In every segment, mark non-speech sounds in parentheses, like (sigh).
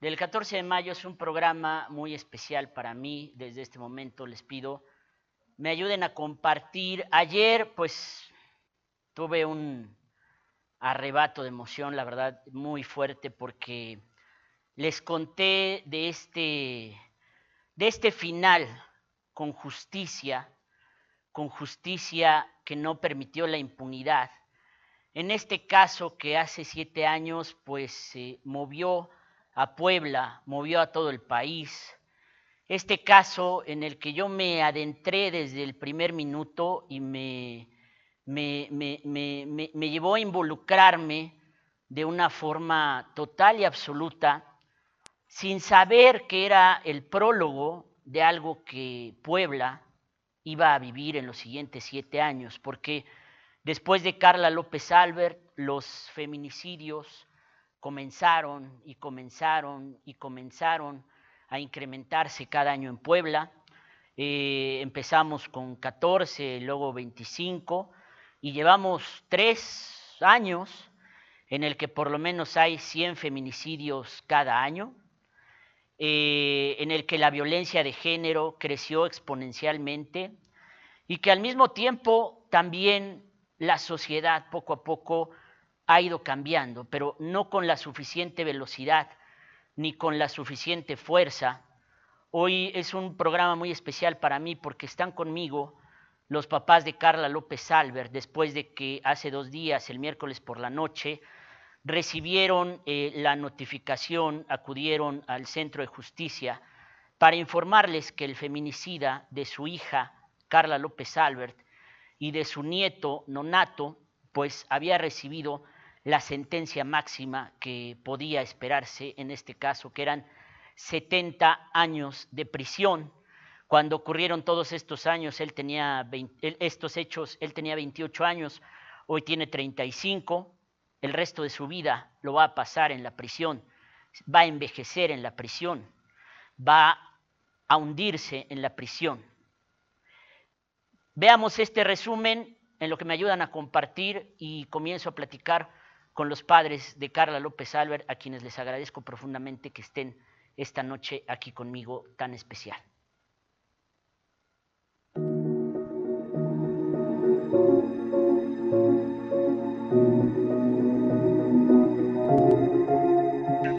del 14 de mayo es un programa muy especial para mí. Desde este momento les pido me ayuden a compartir. Ayer pues tuve un arrebato de emoción, la verdad, muy fuerte porque les conté de este, de este final con justicia, con justicia que no permitió la impunidad. En este caso que hace siete años pues se movió a Puebla, movió a todo el país. Este caso en el que yo me adentré desde el primer minuto y me, me, me, me llevó a involucrarme de una forma total y absoluta, sin saber que era el prólogo de algo que Puebla iba a vivir en los siguientes siete años, porque después de Carla López Albert, los feminicidios, comenzaron y comenzaron y comenzaron a incrementarse cada año en Puebla. Eh, empezamos con 14, luego 25 y llevamos tres años en el que por lo menos hay 100 feminicidios cada año, eh, en el que la violencia de género creció exponencialmente y que al mismo tiempo también la sociedad poco a poco ha ido cambiando, pero no con la suficiente velocidad ni con la suficiente fuerza. Hoy es un programa muy especial para mí porque están conmigo los papás de Carla López Albert, después de que hace dos días, el miércoles por la noche, recibieron eh, la notificación, acudieron al Centro de Justicia para informarles que el feminicida de su hija, Carla López Albert, y de su nieto, Nonato, pues había recibido la sentencia máxima que podía esperarse en este caso, que eran 70 años de prisión. Cuando ocurrieron todos estos años, él tenía estos hechos, él tenía 28 años, hoy tiene 35, el resto de su vida lo va a pasar en la prisión, va a envejecer en la prisión, va a hundirse en la prisión. Veamos este resumen en lo que me ayudan a compartir y comienzo a platicar con los padres de Carla López Albert, a quienes les agradezco profundamente que estén esta noche aquí conmigo tan especial.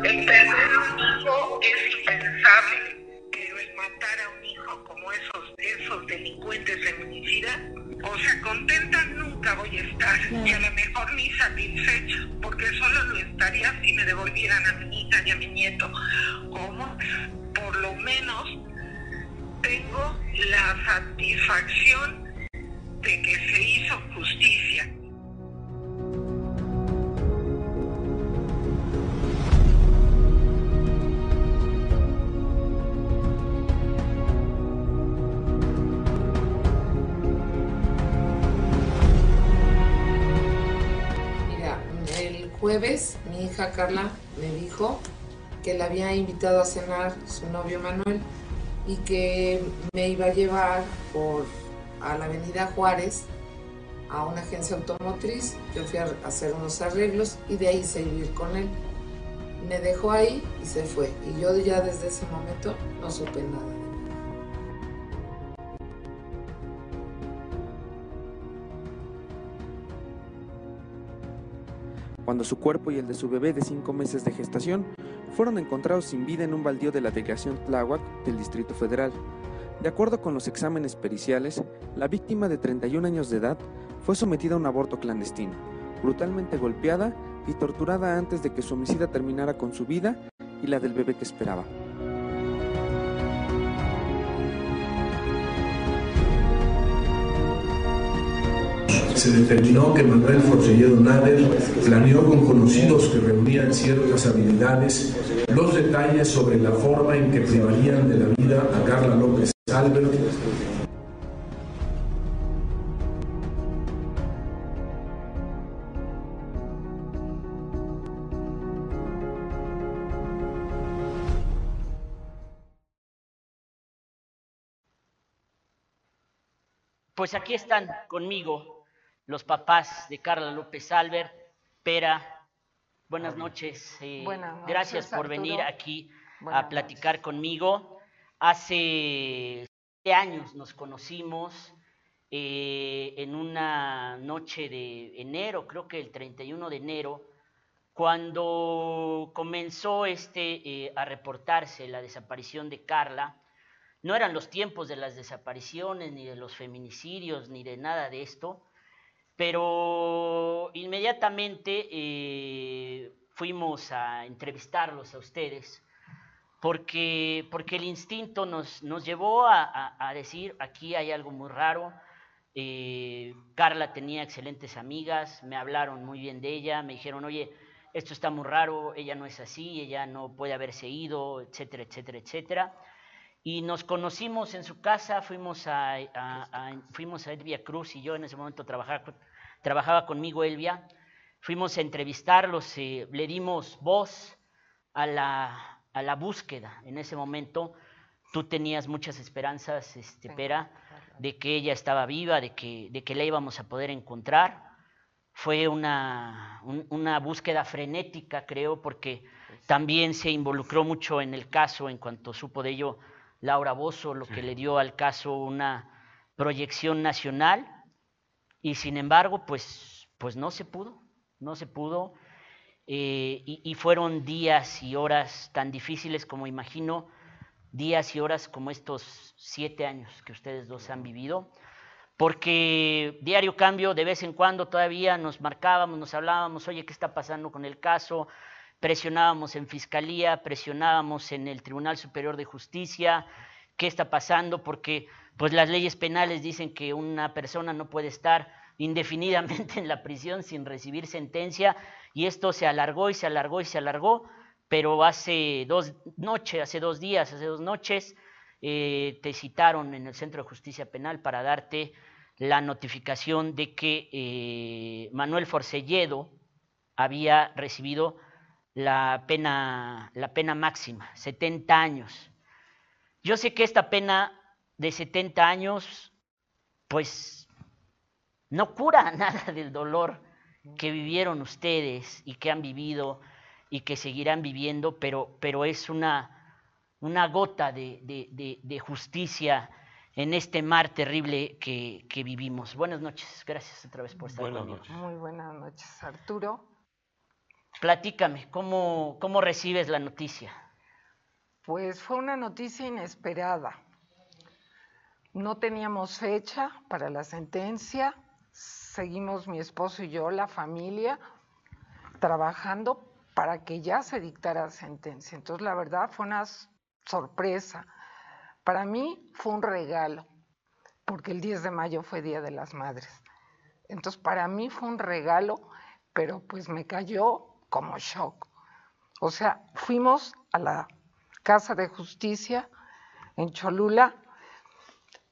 El perder un hijo es impensable, pero el matar a un hijo como esos, esos delincuentes feminicidas, o sea, contenta nunca voy a estar, y a lo mejor ni satisfecha, porque solo lo estaría si me devolvieran a mi hija y a mi nieto. ¿Cómo? Por lo menos tengo la satisfacción de que jueves mi hija Carla me dijo que la había invitado a cenar su novio Manuel y que me iba a llevar por a la avenida Juárez a una agencia automotriz. Yo fui a hacer unos arreglos y de ahí se iba con él. Me dejó ahí y se fue. Y yo ya desde ese momento no supe nada. Cuando su cuerpo y el de su bebé de cinco meses de gestación fueron encontrados sin vida en un baldío de la delegación Tláhuac del Distrito Federal. De acuerdo con los exámenes periciales, la víctima de 31 años de edad fue sometida a un aborto clandestino, brutalmente golpeada y torturada antes de que su homicida terminara con su vida y la del bebé que esperaba. Se determinó que Manuel Forcelledo Nader planeó con conocidos que reunían ciertas habilidades los detalles sobre la forma en que privarían de la vida a Carla López Albert. Pues aquí están conmigo los papás de Carla López Albert, Pera, Buenas noches. eh, Buenas noches, gracias por Arturo. venir aquí Buenas a platicar conmigo. Hace siete años nos conocimos eh, en una noche de enero, creo que el 31 de enero, cuando comenzó este, eh, a reportarse la desaparición de Carla. No eran los tiempos de las desapariciones, ni de los feminicidios, ni de nada de esto, pero inmediatamente eh, fuimos a entrevistarlos a ustedes porque, porque el instinto nos, nos llevó a, a- decir, aquí hay algo muy raro. Eh, Carla tenía excelentes amigas, me hablaron muy bien de ella, me dijeron, oye, esto está muy raro, ella no es así, ella no puede haberse ido, etcétera, etcétera, etcétera. Y nos conocimos en su casa, fuimos a, a- a- fuimos a Elvia Cruz y yo en ese momento trabajaba, trabajaba conmigo Elvia. Fuimos a entrevistarlos, eh, le dimos voz a la, a la búsqueda. En ese momento tú tenías muchas esperanzas, este, Sí, Pera, de que ella estaba viva, de que, de que la íbamos a poder encontrar. Fue una, un- una búsqueda frenética, creo, porque también se involucró mucho en el caso, en cuanto supo de ello Laura Bozo, lo que le dio al caso una proyección nacional, y sin embargo, pues, pues no se pudo, no se pudo, eh, y, y fueron días y horas tan difíciles como imagino, días y horas como estos siete años que ustedes dos han vivido, porque Diario Cambio de vez en cuando todavía nos marcábamos, nos hablábamos, oye, ¿qué está pasando con el caso? Presionábamos en Fiscalía, presionábamos en el Tribunal Superior de Justicia, ¿qué está pasando? Porque pues las leyes penales dicen que una persona no puede estar indefinidamente (laughs) en la prisión sin recibir sentencia y esto se alargó y se alargó y se alargó, pero hace dos noches, hace dos días, hace dos noches, eh, te citaron en el Centro de Justicia Penal para darte la notificación de que eh, Manuel Forcelledo había recibido la pena, la pena máxima, 70 años. Yo sé que esta pena de 70 años, pues, no cura (laughs) nada del dolor que vivieron ustedes y que han vivido y que seguirán viviendo, pero, pero es una, una gota de, de- de- de justicia en este mar terrible que, que vivimos. Buenas noches, gracias otra vez por estar Buenas conmigo. noches. Muy buenas noches, Arturo. Platícame, ¿cómo, ¿cómo recibes la noticia? Pues fue una noticia inesperada. No teníamos fecha para la sentencia. Seguimos mi esposo y yo, la familia, trabajando para que ya se dictara sentencia. Entonces, la verdad fue una sorpresa. Para mí fue un regalo, porque el 10 de mayo fue Día de las Madres. Entonces, para mí fue un regalo, pero pues me cayó como shock. O sea, fuimos a la Casa de Justicia en Cholula,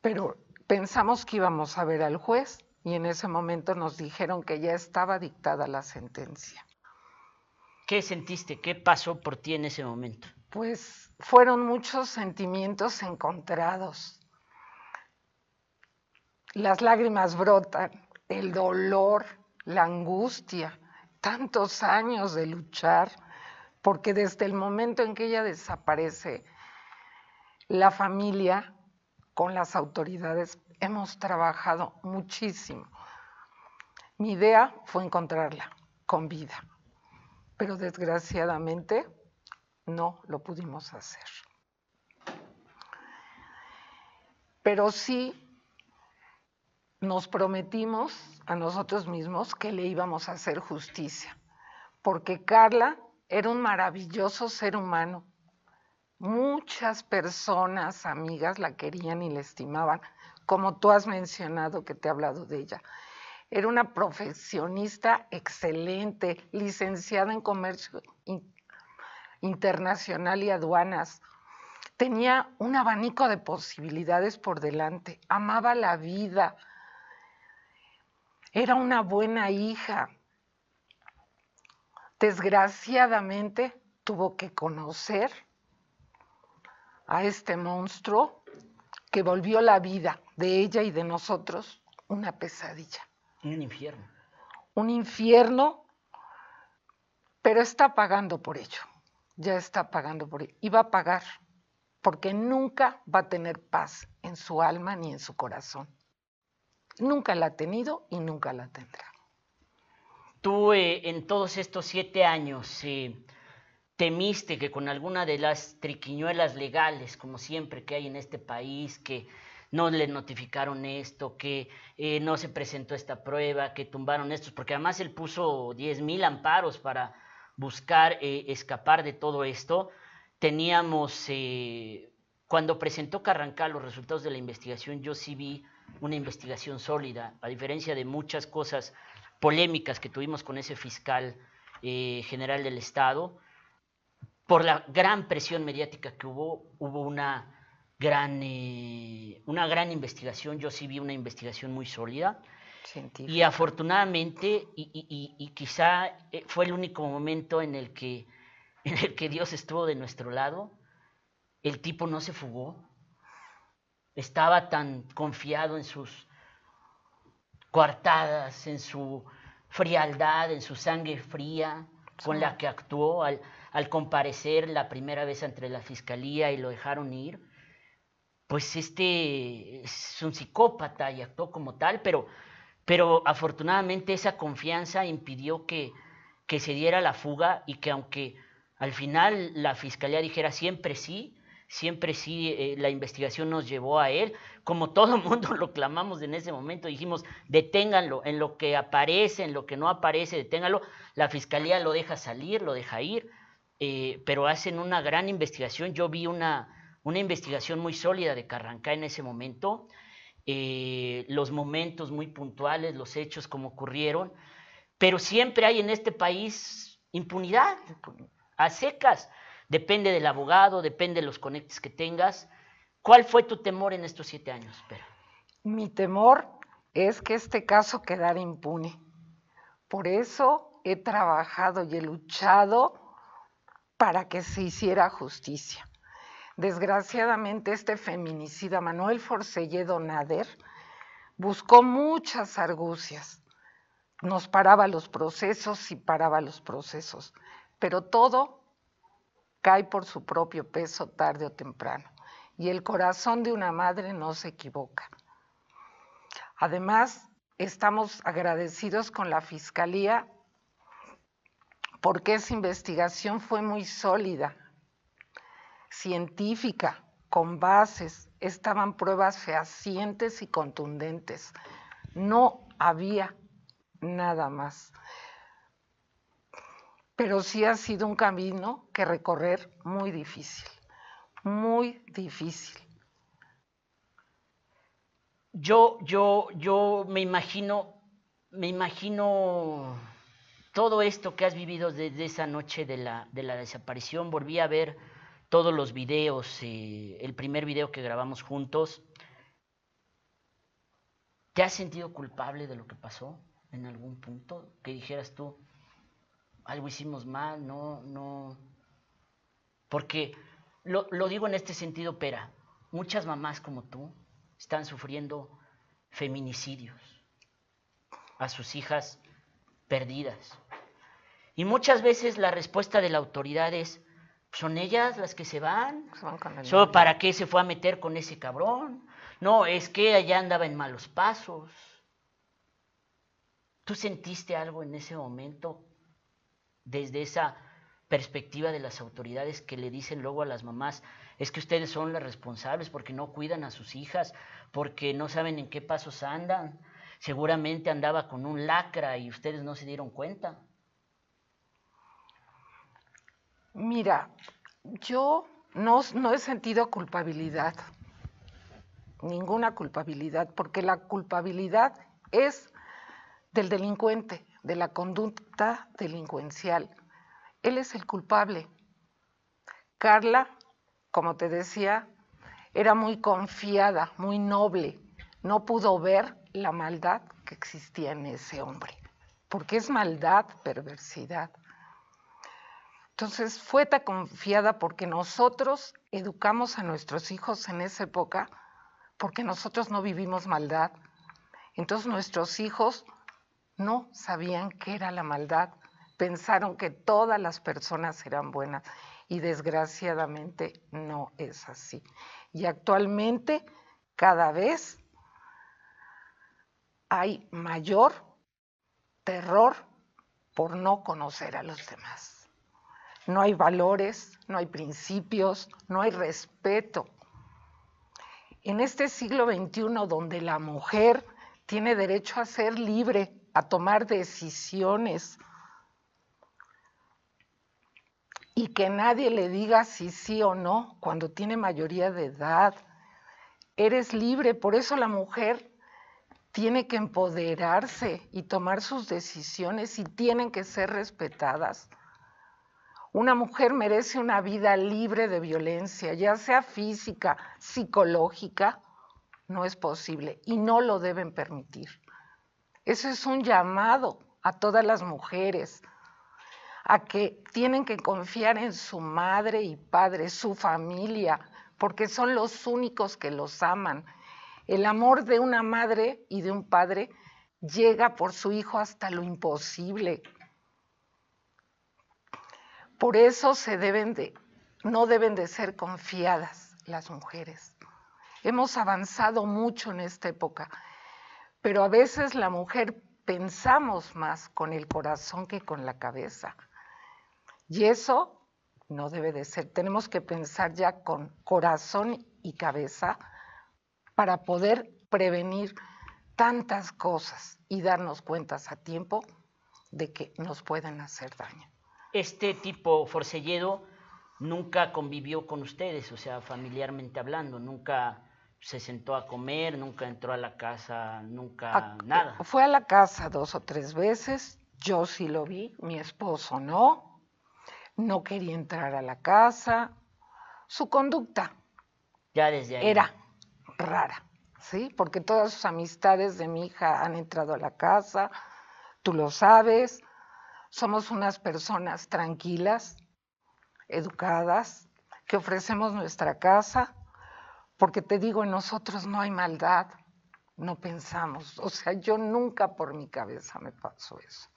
pero pensamos que íbamos a ver al juez y en ese momento nos dijeron que ya estaba dictada la sentencia. ¿Qué sentiste? ¿Qué pasó por ti en ese momento? Pues fueron muchos sentimientos encontrados. Las lágrimas brotan, el dolor, la angustia, tantos años de luchar, porque desde el momento en que ella desaparece, la familia con las autoridades hemos trabajado muchísimo. Mi idea fue encontrarla con vida, pero desgraciadamente no lo pudimos hacer. Pero sí nos prometimos a nosotros mismos que le íbamos a hacer justicia, porque Carla era un maravilloso ser humano. Muchas personas, amigas, la querían y la estimaban, como tú has mencionado que te he hablado de ella. Era una profesionista excelente, licenciada en comercio in- internacional y aduanas. Tenía un abanico de posibilidades por delante, amaba la vida, era una buena hija. Desgraciadamente tuvo que conocer a este monstruo que volvió la vida de ella y de nosotros una pesadilla Un infierno. un infierno, pero está pagando por ello, ya está pagando por ello, y va a pagar, porque nunca va a tener paz en su alma ni en su corazón. Nunca la ha tenido y nunca la tendrá. Tú eh, en todos estos siete años eh, temiste que con alguna de las triquiñuelas legales, como siempre que hay en este país, que no le notificaron esto, que eh, no se presentó esta prueba, que tumbaron estos, porque además él puso 10 mil amparos para buscar escapar de todo esto. Teníamos, cuando presentó Carrancal los resultados de la investigación, yo sí vi una investigación sólida, a diferencia de muchas cosas polémicas que tuvimos con ese fiscal eh, general del Estado, por la gran presión mediática que hubo, hubo una gran, eh, una gran investigación, yo sí vi una investigación muy sólida. Y afortunadamente, y, quizá eh, fue el único momento en el, que, (laughs) en el que Dios estuvo de nuestro lado, el tipo no se fugó, estaba tan confiado en sus coartadas, en su frialdad, en su sangre fría con la que actuó al, comparecer la primera vez ante la fiscalía y lo dejaron ir, pues este es un psicópata y actuó como tal, pero, pero afortunadamente esa confianza impidió que, que se diera la fuga y que aunque al final la fiscalía dijera siempre sí, siempre sí eh, la investigación nos llevó a él, como todo (laughs) mundo lo clamamos en ese momento, dijimos, deténganlo, en lo que aparece, en lo que no aparece, deténganlo, la fiscalía lo deja salir, lo deja ir, eh, pero hacen una gran investigación, yo vi una, una investigación muy sólida de Carrancá en ese momento, eh, los momentos muy puntuales, los hechos como ocurrieron, pero siempre hay en este país impunidad, a secas, Depende del abogado, depende de los conectes que tengas. ¿Cuál fue tu temor en estos siete años? Mi temor es que este caso quedara impune. Por eso he trabajado y he luchado para que se hiciera justicia. Desgraciadamente, este feminicida, Manuel Forcelledo Nader, buscó muchas argucias. Nos paraba los procesos y paraba los procesos, pero todo cae por su propio peso tarde o temprano. Y el corazón de una madre no se equivoca. Además, estamos agradecidos con la Fiscalía porque esa investigación fue muy sólida, científica, con bases, estaban pruebas fehacientes y contundentes. No había nada más pero sí ha sido un camino que recorrer muy difícil, muy difícil. Yo, yo, yo me imagino, me imagino todo esto que has vivido desde esa noche de la, de la desaparición. Volví a ver todos los videos, eh, el primer video que grabamos juntos. ¿Te has sentido culpable de lo que pasó en algún punto? Que dijeras tú, algo hicimos mal, no, no. Porque lo, lo digo en este sentido, Pera, muchas mamás como tú están sufriendo feminicidios a sus hijas perdidas. Y muchas veces la respuesta de la autoridad es, son ellas las que se van. ¿Solo para qué se fue a meter con ese cabrón? No, es que allá andaba en malos pasos. ¿Tú sentiste algo en ese momento desde esa perspectiva de las autoridades que le dicen luego a las mamás, es que ustedes son las responsables porque no cuidan a sus hijas, porque no saben en qué pasos andan. Seguramente andaba con un lacra y ustedes no se dieron cuenta. Mira, yo no, no he sentido culpabilidad, ninguna culpabilidad, porque la culpabilidad es del delincuente de la conducta delincuencial. Él es el culpable. Carla, como te decía, era muy confiada, muy noble. No pudo ver la maldad que existía en ese hombre, porque es maldad, perversidad. Entonces fue tan confiada porque nosotros educamos a nuestros hijos en esa época, porque nosotros no vivimos maldad. Entonces nuestros hijos no sabían qué era la maldad, pensaron que todas las personas eran buenas y desgraciadamente no es así. Y actualmente cada vez hay mayor terror por no conocer a los demás. No hay valores, no hay principios, no hay respeto. En este siglo XXI donde la mujer tiene derecho a ser libre, a tomar decisiones, y que nadie le diga si sí o no cuando tiene mayoría de edad. Eres libre, por eso la mujer tiene que empoderarse y tomar sus decisiones y tienen que ser respetadas. Una mujer merece una vida libre de violencia, ya sea física, psicológica, no es posible y no lo deben permitir. Eso es un llamado a todas las mujeres, a que tienen que confiar en su madre y padre, su familia, porque son los únicos que los aman. El amor de una madre y de un padre llega por su hijo hasta lo imposible. Por eso no deben de ser confiadas las mujeres. Hemos avanzado mucho en esta época, pero a veces la mujer pensamos más con el corazón que con la cabeza. Y eso no debe de ser. Tenemos que pensar ya con corazón y cabeza para poder prevenir tantas cosas y darnos cuentas a tiempo de que nos pueden hacer daño. Este tipo Forcelledo nunca convivió con ustedes, o sea, familiarmente hablando, nunca se sentó a comer, nunca entró a la casa, nunca nada. Fue a la casa dos o tres veces, yo sí lo vi, mi esposo no, no quería entrar a la casa, su conducta ya desde ahí. era rara, ¿sí? Porque todas sus amistades de mi hija han entrado a la casa, tú lo sabes, somos unas personas tranquilas, educadas, que ofrecemos nuestra casa, porque te digo, en nosotros no hay maldad, no pensamos, o sea, yo nunca por mi cabeza me pasó eso.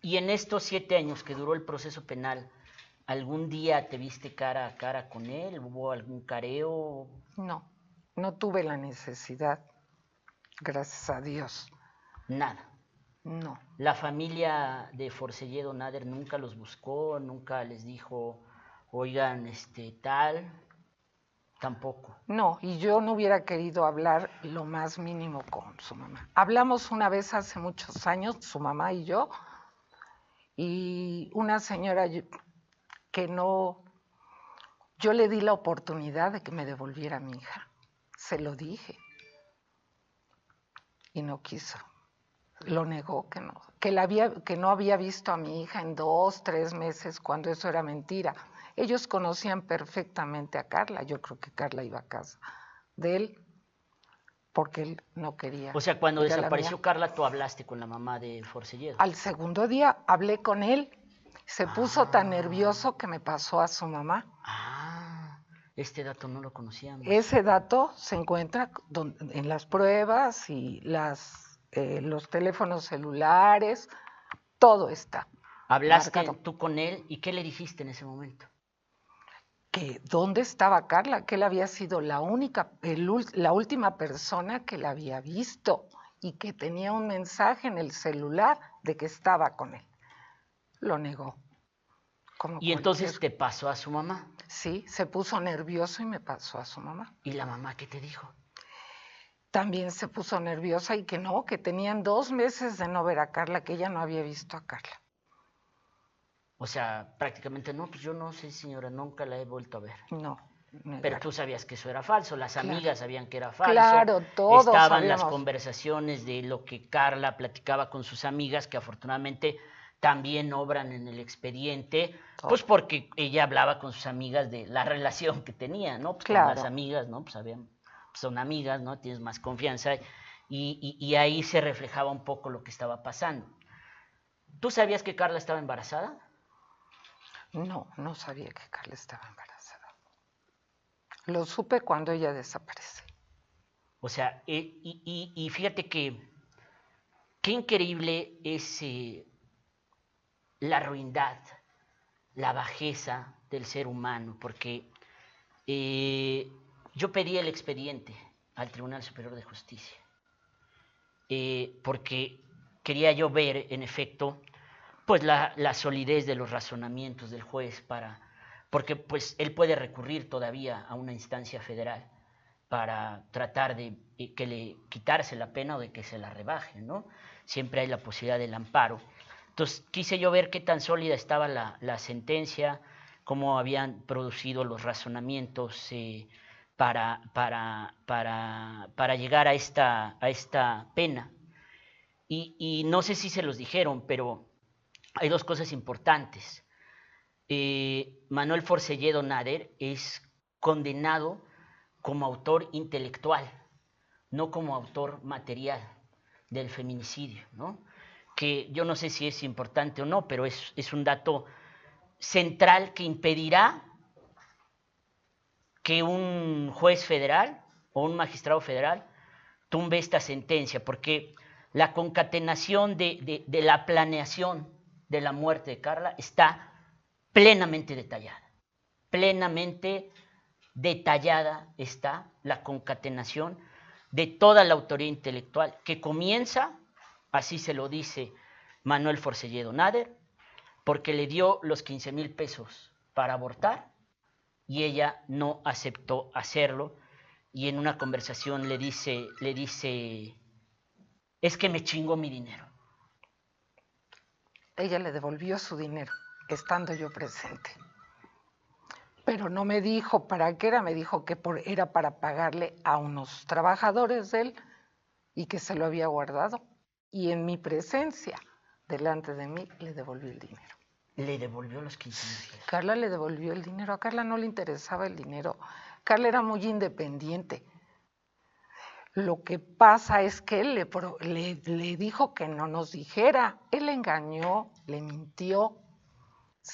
Y en estos siete años que duró el proceso penal, ¿algún día te viste cara a cara con él? ¿Hubo algún careo? No, no tuve la necesidad, gracias a Dios. Nada. No. ¿La familia de Forcelledo Nader nunca los buscó, nunca les dijo, oigan, este, tal? Tampoco. No, y yo no hubiera querido hablar lo más mínimo con su mamá. Hablamos una vez hace muchos años, su mamá y yo, y una señora que no, yo le di la oportunidad de que me devolviera a mi hija, se lo dije y no quiso, lo negó que no, que, la había, que no había visto a mi hija en dos, tres meses cuando eso era mentira. Ellos conocían perfectamente a Carla, yo creo que Carla iba a casa de él porque él no quería. O sea, cuando desapareció Carla, tú hablaste con la mamá de Forcelledo. Al segundo día hablé con él. Se puso tan ah. nervioso que me pasó a su mamá. Ah, este dato no lo conocíamos. Ese dato se encuentra en las pruebas y las, eh, los teléfonos celulares, todo está. ¿Hablaste tú con él y qué le dijiste en ese momento? Que dónde estaba Carla, que él había sido la única, la última persona que la había visto y que tenía un mensaje en el celular de que estaba con él. Lo negó. y entonces te pasó a su mamá. Sí, se puso nervioso y me pasó a su mamá. ¿Y la mamá qué te dijo? También se puso nerviosa y que no, que tenían dos meses de no ver a Carla, que ella no había visto a Carla. O sea, prácticamente no, pues yo no sé, señora, nunca la he vuelto a ver. No. Pero tú sabías que eso era falso, las amigas sabían que era falso. Claro, todos Estaban las conversaciones de lo que Carla platicaba con sus amigas, que afortunadamente también obran en el expediente, pues porque ella hablaba con sus amigas de la (laughs) relación que tenía, ¿no? Pues claro. con las amigas, ¿no? Pues sabían, son amigas, ¿no? Tienes más confianza y, y ahí se reflejaba un poco lo que estaba pasando. ¿Tú sabías que Carla estaba embarazada? No, no sabía que Carla estaba embarazada. Lo supe cuando ella desaparece. O sea, eh, y, fíjate que qué increíble es la ruindad, la bajeza del ser humano, porque eh, yo pedí el expediente al Tribunal Superior de Justicia, eh, porque quería yo ver, en efecto, pues la, solidez de los razonamientos del juez para, porque pues él puede recurrir todavía a una instancia federal para tratar de eh, que le quitarse la pena o de que se la rebaje, ¿no? Siempre hay la posibilidad del amparo. Entonces quise yo ver qué tan sólida estaba la, sentencia, cómo habían producido los razonamientos eh, para, para, para, llegar a esta, a esta pena. Y, no sé si se los dijeron, pero hay dos cosas importantes. Eh, Manuel Forcelledo Nader es condenado como autor intelectual, no como autor material del feminicidio, ¿no? que yo no sé si es importante o no, pero es, un dato central que impedirá que un juez federal o un magistrado federal tumbe esta sentencia, porque la concatenación de, de, la planeación de la muerte de Carla está plenamente detallada, plenamente detallada está la concatenación de toda la autoría intelectual, que comienza, así se lo dice Manuel Forcelledo Nader, porque le dio los 15 mil pesos para abortar y ella no aceptó hacerlo y en una conversación le dice, le dice, es que me chingó mi dinero. Ella le devolvió su dinero, estando yo presente pero no me dijo para qué era, me dijo que por, era para pagarle a unos trabajadores de él y que se lo había guardado. Y en mi presencia, delante de mí, le devolvió el dinero. Le devolvió los 15 mil Carla le devolvió el dinero. A Carla no le interesaba el dinero. Carla era muy independiente. Lo que pasa es que él le, dijo que no nos dijera. Él engañó, le mintió,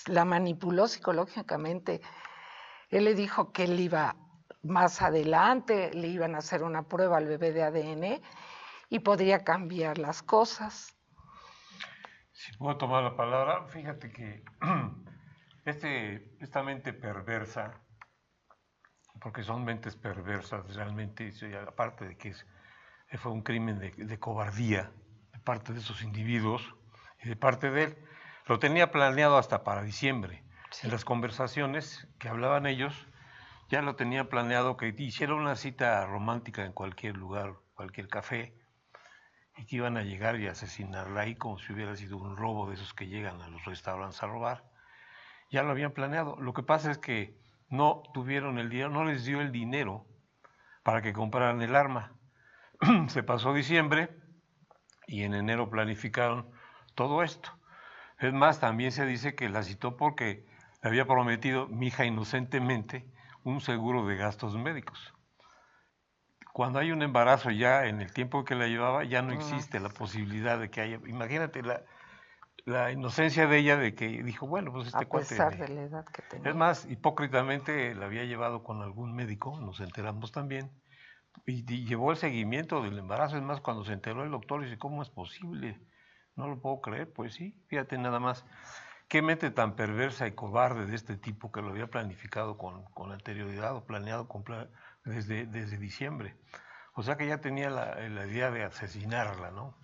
la manipuló psicológicamente él le dijo que él iba más adelante, le iban a hacer una prueba al bebé de ADN y podría cambiar las cosas. Si puedo tomar la palabra, fíjate que (clears throat) este, esta mente perversa, porque son mentes perversas realmente, aparte de que es, fue un crimen de, de cobardía de parte de esos individuos y de parte de él, lo tenía planeado hasta para diciembre en las conversaciones que hablaban ellos, ya lo tenía planeado que hiciera una cita romántica en cualquier lugar, cualquier café, y que iban a llegar y asesinarla ahí como si hubiera sido un robo de esos que llegan a los restaurantes a robar. Ya lo habían planeado. Lo que pasa es que no tuvieron el dinero, no les dio el dinero para que compraran el arma. (clears throat) Se pasó diciembre y en enero planificaron todo esto. Es más, también se dice que la citó porque le había prometido mi hija inocentemente un seguro de gastos médicos. Cuando hay un embarazo ya en el tiempo que la llevaba, ya no existe la posibilidad de que haya. Imagínate la, la inocencia de ella de que dijo, bueno, pues este A pesar de la edad que tenía. Es más, hipócritamente la había llevado con algún médico, nos enteramos también, y, y, llevó el seguimiento del embarazo. Es más, cuando se enteró el doctor, dice, ¿cómo es posible? No lo puedo creer. Pues sí, fíjate nada más. Qué mente tan perversa y cobarde de este tipo que lo había planificado con, con anterioridad o planeado con, desde, desde diciembre. O sea que ya tenía la, la, idea de asesinarla, ¿no?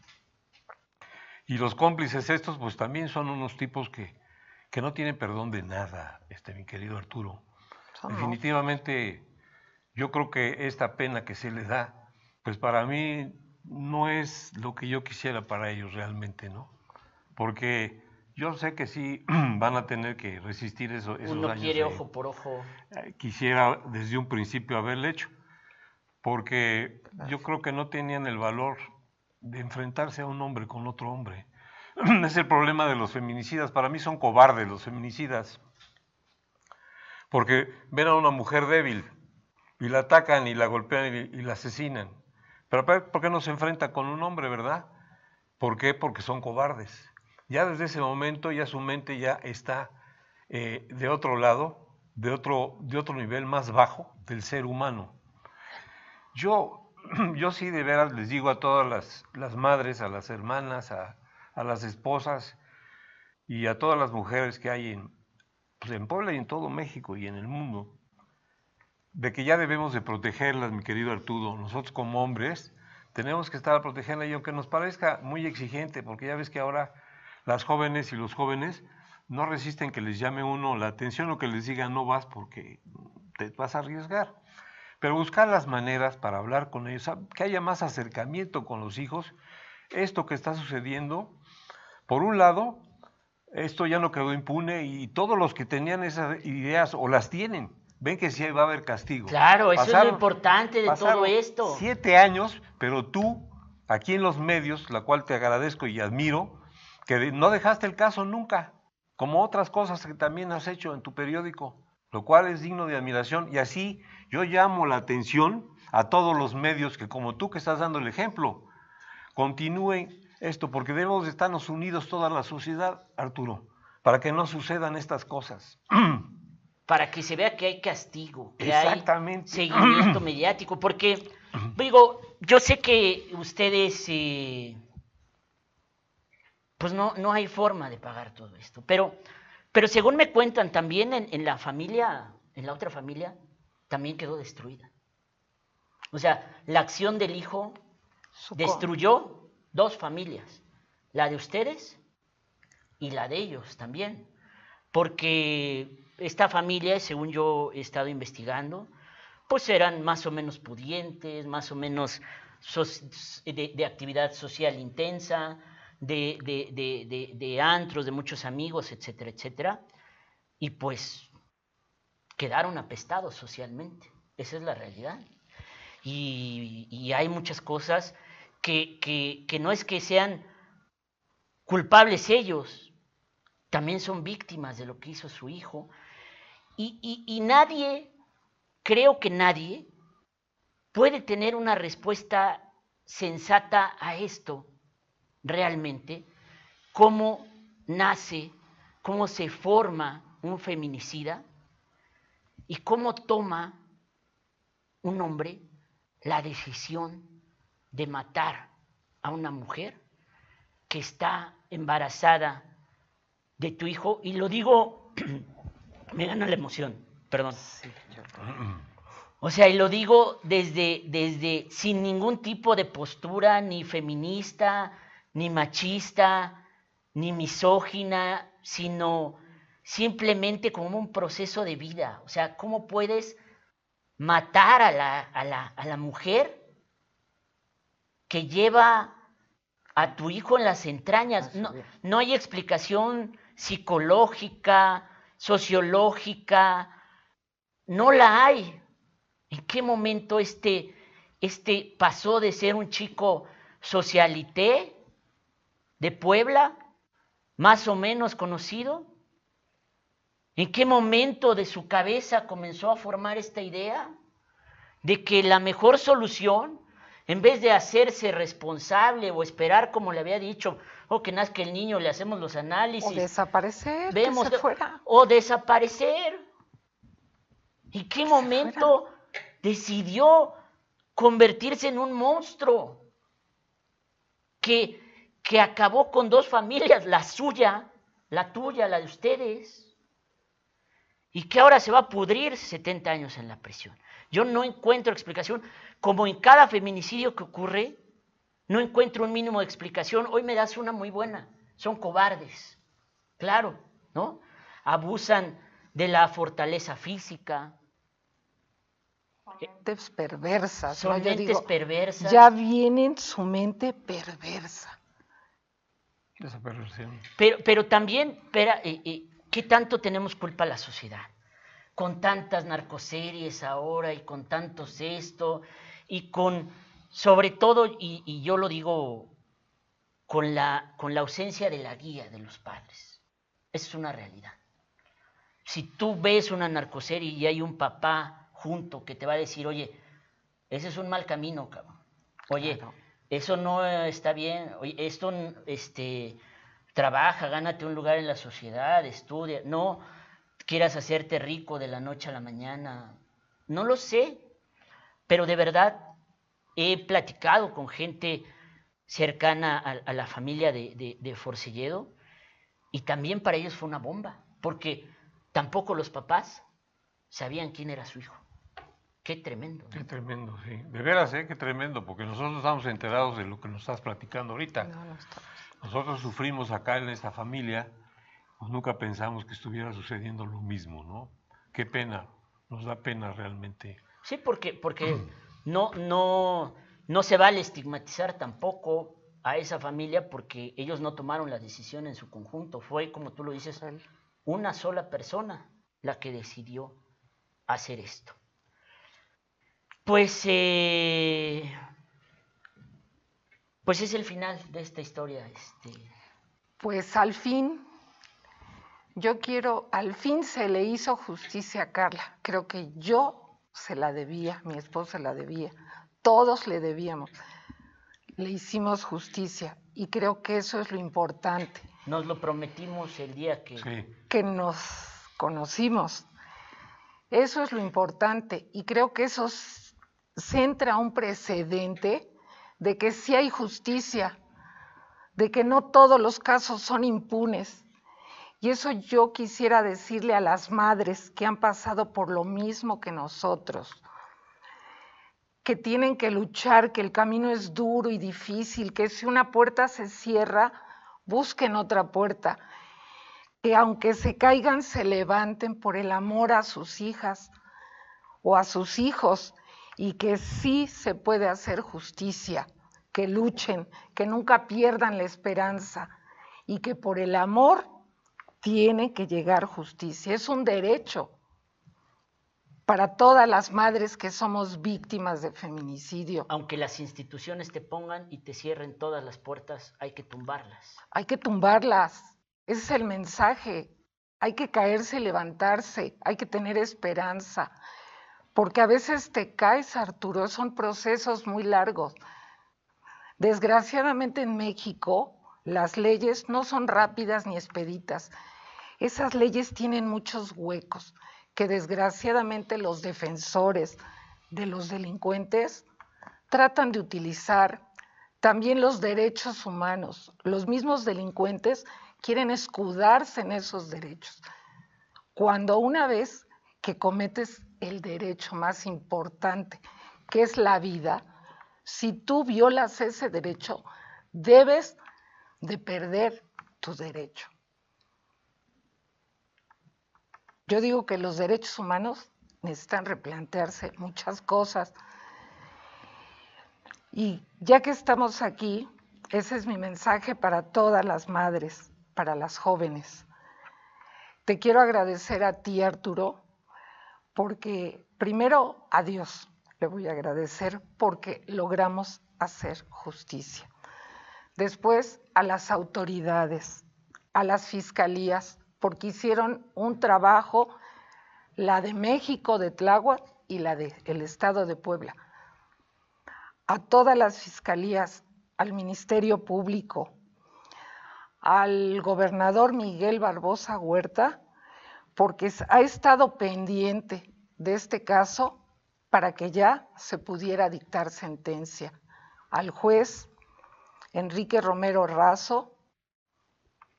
Y los cómplices estos, pues también son unos tipos que, que no tienen perdón de nada, este, mi querido Arturo. Definitivamente, yo creo que esta pena que se les da, pues para mí no es lo que yo quisiera para ellos realmente, ¿no? Porque yo sé que sí (clears throat) van a tener que resistir eso, esos Uno años. quiere ojo por ojo. Quisiera desde un principio haberle hecho, porque yo creo que no tenían el valor de enfrentarse a un hombre con otro hombre. (clears throat) Es el problema de los feminicidas. Para mí son cobardes los feminicidas, porque ven a una mujer débil y la atacan y la golpean y, la asesinan. Pero ¿por qué no se enfrenta con un hombre, verdad? ¿Por qué? Porque son cobardes ya desde ese momento ya su mente ya está eh, de otro lado, de otro, de otro nivel más bajo del ser humano. Yo, (clears throat) yo sí de veras les digo a todas las, madres, a las hermanas, a, a las esposas, y a todas las mujeres que hay en, pues en Puebla y en todo México y en el mundo, de que ya debemos de protegerlas, mi querido Arturo. Nosotros como hombres tenemos que estar a protegerlas y aunque nos parezca muy exigente, porque ya ves que ahora las jóvenes y los jóvenes no resisten que les llame uno la atención o que les diga no vas porque te vas a arriesgar. Pero buscar las maneras para hablar con ellos, que haya más acercamiento con los hijos. Esto que está sucediendo, por un lado, esto ya no quedó impune y todos los que tenían esas ideas o las tienen, ven que sí va a haber castigo. Claro, eso es lo importante de todo esto. Siete años, pero tú, aquí en los medios, la cual te agradezco y admiro, que no dejaste el caso nunca, como otras cosas que también has hecho en tu periódico, lo cual es digno de admiración. Y así yo llamo la atención a todos los medios que como tú que estás dando el ejemplo, continúen esto, porque debemos de estarnos unidos toda la sociedad, Arturo, para que no sucedan estas cosas. (clears throat) Para que se vea que hay castigo, que hay seguimiento (clears throat) mediático, porque, digo, yo sé que ustedes, eh, pues no, no hay forma de pagar todo esto, pero, pero según me cuentan, también en, la familia, en la otra familia, también quedó destruida. O sea, la acción del hijo destruyó dos familias, la de ustedes y la de ellos también, porque esta familia, según yo he estado investigando, pues eran más o menos pudientes, más o menos de, actividad social intensa, de, de, antros, de muchos amigos, etcétera, etcétera, y pues quedaron apestados socialmente. Esa es la realidad. Y, hay muchas cosas que, no es que sean culpables ellos, también son víctimas de lo que hizo su hijo. Y, y, nadie, creo que nadie, puede tener una respuesta sensata a esto realmente, cómo nace, cómo se forma un feminicida y cómo toma un hombre la decisión de matar a una mujer que está embarazada de tu hijo. Y lo digo, (clears throat) me gana la emoción, perdón. O sea, y lo digo desde, desde sin ningún tipo de postura, ni feminista, ni machista, ni misógina, sino simplemente como un proceso de vida. O sea, ¿cómo puedes matar a la, a la, a la mujer que lleva a tu hijo en las entrañas. No, no hay explicación psicológica, sociológica, no la hay. ¿En qué momento este, este pasó de ser un chico socialité de Puebla, más o menos conocido? ¿En qué momento de su cabeza comenzó a formar esta idea de que la mejor solución en vez de hacerse responsable o esperar, como le había dicho, o oh, que nazca el niño, le hacemos los análisis. O desaparecer, vemos, fuera. O desaparecer. ¿En qué momento decidió convertirse en un monstruo? Que, que acabó con dos familias, la suya, la tuya, la de ustedes. Y que ahora se va a pudrir 70 años en la prisión. Yo no encuentro explicación como en cada feminicidio que ocurre, no encuentro un mínimo de explicación. Hoy me das una muy buena. Son cobardes. Claro, ¿no? Abusan de la fortaleza física. Son mentes perversas. Son mentes perversas. Ya vienen su mente perversa. Esa perversión. Pero, pero también, espera, eh, eh, ¿qué tanto tenemos culpa la sociedad? Con tantas narcoseries ahora y con tantos esto y con, sobre todo, y, yo lo digo, con la, con la ausencia de la guía de los padres. Esa es una realidad. Si tú ves una narcoserie y hay un papá junto que te va a decir, oye, ese es un mal camino, cabrón. Oye, eso no está bien. Oye, esto, este, trabaja, gánate un lugar en la sociedad, estudia. No quieras hacerte rico de la noche a la mañana. No lo sé. Pero de verdad he platicado con gente cercana a, la familia de, de, Forcelledo Y también para ellos fue una bomba, porque tampoco los papás sabían quién era su hijo. Qué tremendo. Qué tremendo, sí. De veras, ¿eh? Qué tremendo, porque nosotros estamos enterados de lo que nos estás platicando ahorita. Nosotros sufrimos acá en esta familia, pues nunca pensamos que estuviera sucediendo lo mismo, ¿no? Qué pena, nos da pena realmente. Sí, porque, porque no, no, no se vale estigmatizar tampoco a esa familia porque ellos no tomaron la decisión en su conjunto. Fue, como tú lo dices, una sola persona la que decidió hacer esto. Pues, eh, pues es el final de esta historia. Este. Pues al fin, yo quiero, al fin se le hizo justicia a Carla. Creo que yo se la debía, mi esposa la debía, todos le debíamos. Le hicimos justicia y creo que eso es lo importante. Nos lo prometimos el día que, que nos conocimos. Eso es lo importante y creo que eso centra un precedente de que sí hay justicia, de que no todos los casos son impunes. Y eso yo quisiera decirle a las madres que han pasado por lo mismo que nosotros, que tienen que luchar, que el camino es duro y difícil, que si una puerta se cierra, busquen otra puerta, que aunque se caigan, se levanten por el amor a sus hijas o a sus hijos y que sí se puede hacer justicia, que luchen, que nunca pierdan la esperanza y que por el amor tiene que llegar justicia. Es un derecho para todas las madres que somos víctimas de feminicidio. Aunque las instituciones te pongan y te cierren todas las puertas, hay que tumbarlas. Hay que tumbarlas. Ese es el mensaje. Hay que caerse y levantarse. Hay que tener esperanza porque a veces te caes, Arturo, son procesos muy largos. Desgraciadamente en México las leyes no son rápidas ni expeditas. Esas leyes tienen muchos huecos que desgraciadamente los defensores de los delincuentes tratan de utilizar. También los derechos humanos. Los mismos delincuentes quieren escudarse en esos derechos. Cuando una vez que cometes el derecho más importante, que es la vida, si tú violas ese derecho, debes de perder tu derecho. Yo digo que los derechos humanos necesitan replantearse muchas cosas. Y ya que estamos aquí, ese es mi mensaje para todas las madres, para las jóvenes. Te quiero agradecer a ti, Arturo, porque primero a Dios le voy a agradecer porque logramos hacer justicia. Después a las autoridades, a las fiscalías, porque hicieron un trabajo, la de México, de Tláhuac y la del Estado de Puebla. A todas las fiscalías, al Ministerio Público, al gobernador Miguel Barbosa Huerta, porque ha estado pendiente de este caso para que ya se pudiera dictar sentencia. Al juez Enrique Romero Razo,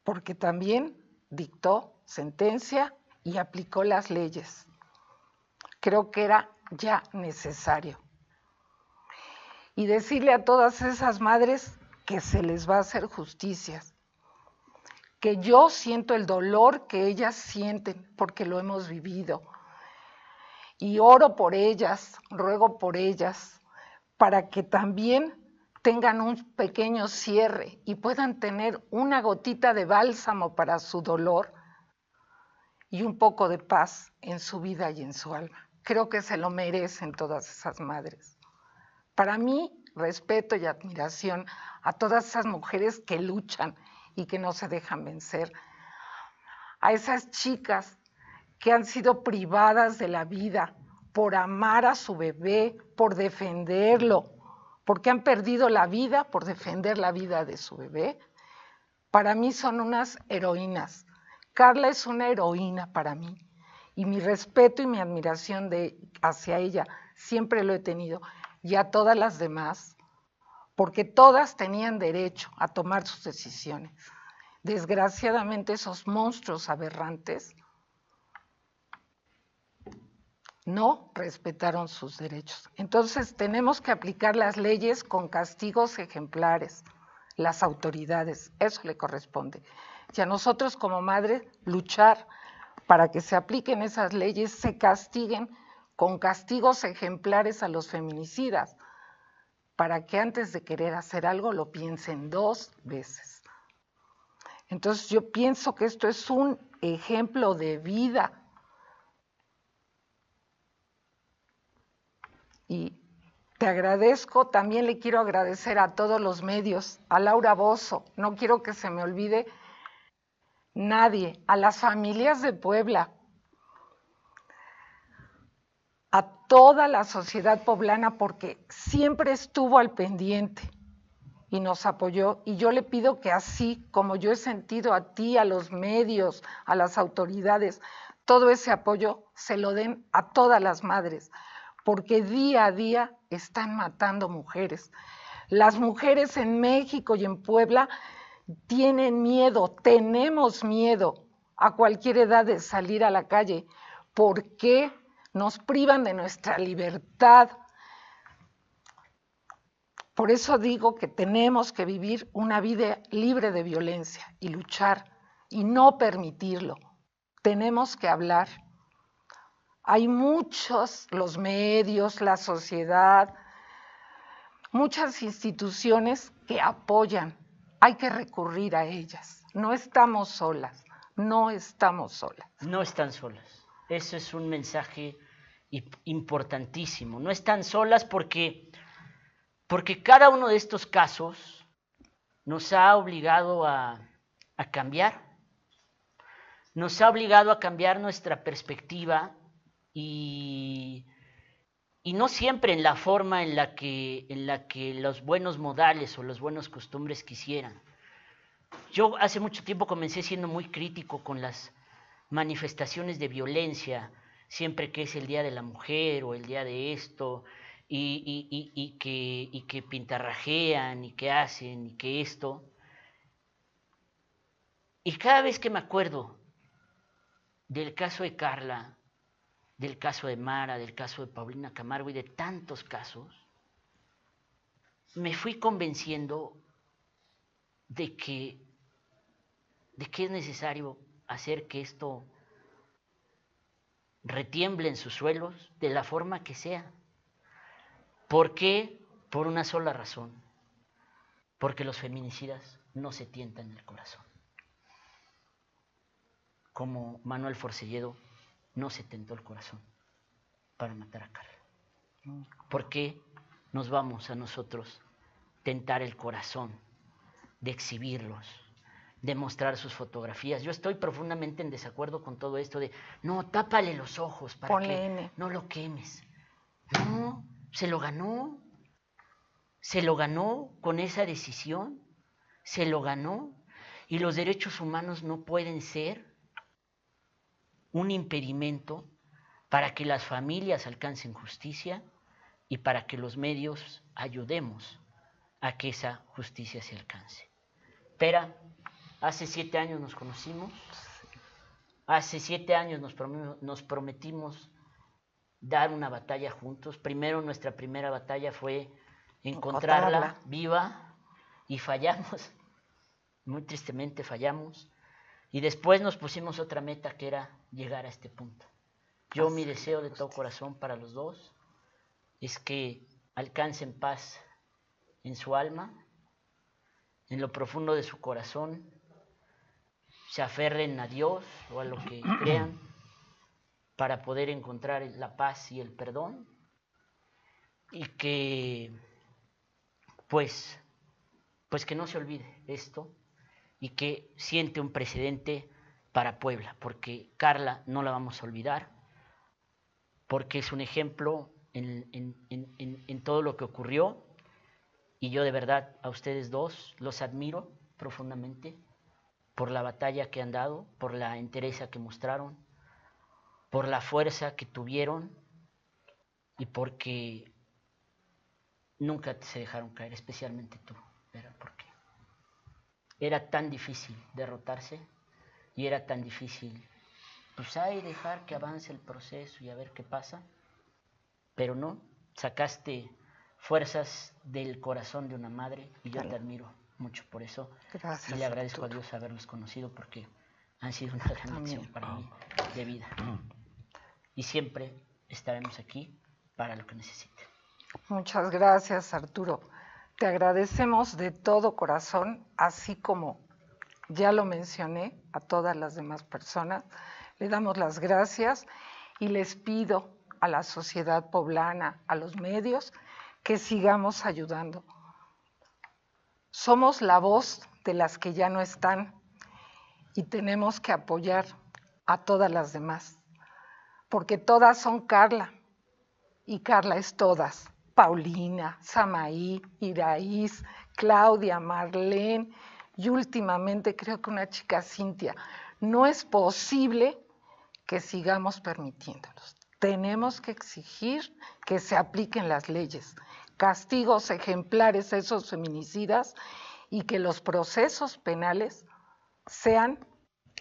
porque también dictó sentencia y aplicó las leyes. Creo que era ya necesario. Y decirle a todas esas madres que se les va a hacer justicia, que yo siento el dolor que ellas sienten porque lo hemos vivido. Y oro por ellas, ruego por ellas, para que también tengan un pequeño cierre y puedan tener una gotita de bálsamo para su dolor y un poco de paz en su vida y en su alma. Creo que se lo merecen todas esas madres. Para mí, respeto y admiración a todas esas mujeres que luchan y que no se dejan vencer. A esas chicas que han sido privadas de la vida por amar a su bebé, por defenderlo, porque han perdido la vida por defender la vida de su bebé, para mí son unas heroínas. Carla es una heroína para mí y mi respeto y mi admiración de, hacia ella siempre lo he tenido y a todas las demás porque todas tenían derecho a tomar sus decisiones. Desgraciadamente esos monstruos aberrantes no respetaron sus derechos. Entonces tenemos que aplicar las leyes con castigos ejemplares, las autoridades, eso le corresponde. Y a nosotros como madres luchar para que se apliquen esas leyes, se castiguen con castigos ejemplares a los feminicidas, para que antes de querer hacer algo lo piensen dos veces. Entonces yo pienso que esto es un ejemplo de vida Y te agradezco, también le quiero agradecer a todos los medios, a Laura Bozo, no quiero que se me olvide nadie, a las familias de Puebla, a toda la sociedad poblana, porque siempre estuvo al pendiente y nos apoyó. Y yo le pido que así como yo he sentido a ti, a los medios, a las autoridades, todo ese apoyo se lo den a todas las madres porque día a día están matando mujeres. Las mujeres en México y en Puebla tienen miedo, tenemos miedo a cualquier edad de salir a la calle. ¿Por qué nos privan de nuestra libertad? Por eso digo que tenemos que vivir una vida libre de violencia y luchar y no permitirlo. Tenemos que hablar hay muchos, los medios, la sociedad, muchas instituciones que apoyan. Hay que recurrir a ellas. No estamos solas, no estamos solas. No están solas. Eso es un mensaje importantísimo. No están solas porque, porque cada uno de estos casos nos ha obligado a, a cambiar. Nos ha obligado a cambiar nuestra perspectiva y, no siempre en la forma en la, que, en la que los buenos modales o las buenas costumbres quisieran. Yo hace mucho tiempo comencé siendo muy crítico con las manifestaciones de violencia, siempre que es el Día de la Mujer o el día de esto, y, que, y que pintarrajean y que hacen y que esto. Y cada vez que me acuerdo del caso de Carla, del caso de Mara, del caso de Paulina Camargo y de tantos casos, me fui convenciendo de que, de que es necesario hacer que esto retiemble en sus suelos de la forma que sea. ¿Por qué? Por una sola razón. Porque los feminicidas no se tientan el corazón. Como Manuel Forcelledo no se tentó el corazón para matar a Carla. ¿Por qué nos vamos a nosotros tentar el corazón de exhibirlos, de mostrar sus fotografías? Yo estoy profundamente en desacuerdo con todo esto de, no, tápale los ojos para que no lo quemes. No, se lo ganó. Se lo ganó con esa decisión. Se lo ganó. Y los derechos humanos no pueden ser un impedimento para que las familias alcancen justicia y para que los medios ayudemos a que esa justicia se alcance. Pera, hace siete años nos conocimos, hace siete años nos, prometimos dar una batalla juntos. Primero nuestra primera batalla fue encontrarla viva y fallamos, (laughs) muy tristemente fallamos. Y después nos pusimos otra meta que era llegar a este punto. Yo mi deseo de todo corazón para los dos es que alcancen paz en su alma, en lo profundo de su corazón, se aferren a Dios o a lo que (clears throat) crean para poder encontrar la paz y el perdón. Y que pues pues que no se olvide esto y que siente un precedente para Puebla, porque Carla no la vamos a olvidar, porque es un ejemplo en, todo lo que ocurrió, y yo de verdad a ustedes dos los admiro profundamente por la batalla que han dado, por la entereza que mostraron, por la fuerza que tuvieron y porque nunca se dejaron caer, especialmente tú, ¿por qué? era tan difícil derrotarse y era tan difícil, pues hay dejar que avance el proceso y a ver qué pasa, pero no, sacaste fuerzas del corazón de una madre y yo te admiro mucho por eso. Gracias. Y le agradezco Arturo. a Dios haberlos conocido porque han sido una gran lección para mí de vida. Y siempre estaremos aquí para lo que necesiten. Muchas gracias, Arturo. Te agradecemos de todo corazón, así como ya lo mencioné a todas las demás personas. Le damos las gracias y les pido a la sociedad poblana, a los medios, que sigamos ayudando. Somos la voz de las que ya no están y tenemos que apoyar a todas las demás, porque todas son Carla y Carla es todas. Paulina, Samaí, Iraíz, Claudia, Marlene y últimamente creo que una chica Cintia. No es posible que sigamos permitiéndolos. Tenemos que exigir que se apliquen las leyes, castigos ejemplares a esos feminicidas y que los procesos penales sean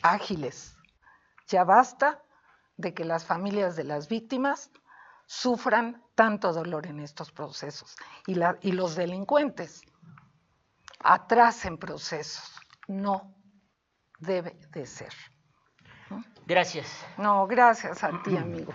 ágiles. Ya basta de que las familias de las víctimas sufran tanto dolor en estos procesos y, la- y los delincuentes atrasen procesos. No debe de ser. Gracias. No, gracias a ti, amigo.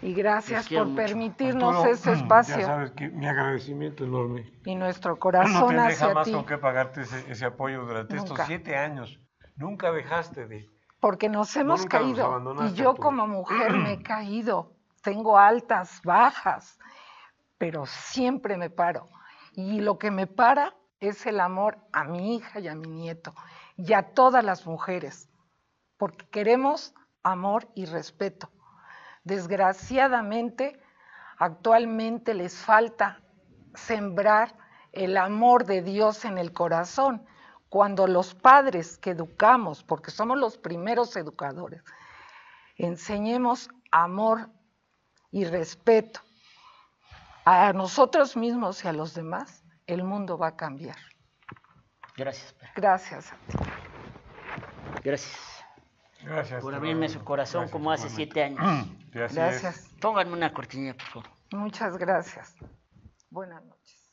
Y gracias por mucho. permitirnos Arturo, ese Ya espacio sabes que mi agradecimiento enorme. y nuestro No corazón tendré hacia jamás ti, con qué pagarte ese, ese apoyo durante estos Nunca. siete años. Nunca dejaste de... porque nos hemos nunca nos caído. Y abandonaste, yo Arturo. como mujer me he (clears throat) caído. Tengo altas, bajas, pero siempre me paro. Y lo que me para es el amor a mi hija y a mi nieto y a todas las mujeres, porque queremos amor y respeto. Desgraciadamente, actualmente les falta sembrar el amor de Dios en el corazón. Cuando los padres que educamos, porque somos los primeros educadores, enseñemos amor y respeto a nosotros mismos y a los demás, el mundo va a cambiar. Gracias. Gracias a ti. Gracias. Gracias. Por abrirme su corazón Gracias, como hace siete años. (clears throat) Gracias. Pónganme una cortinilla, por favor. Muchas gracias. Buenas noches.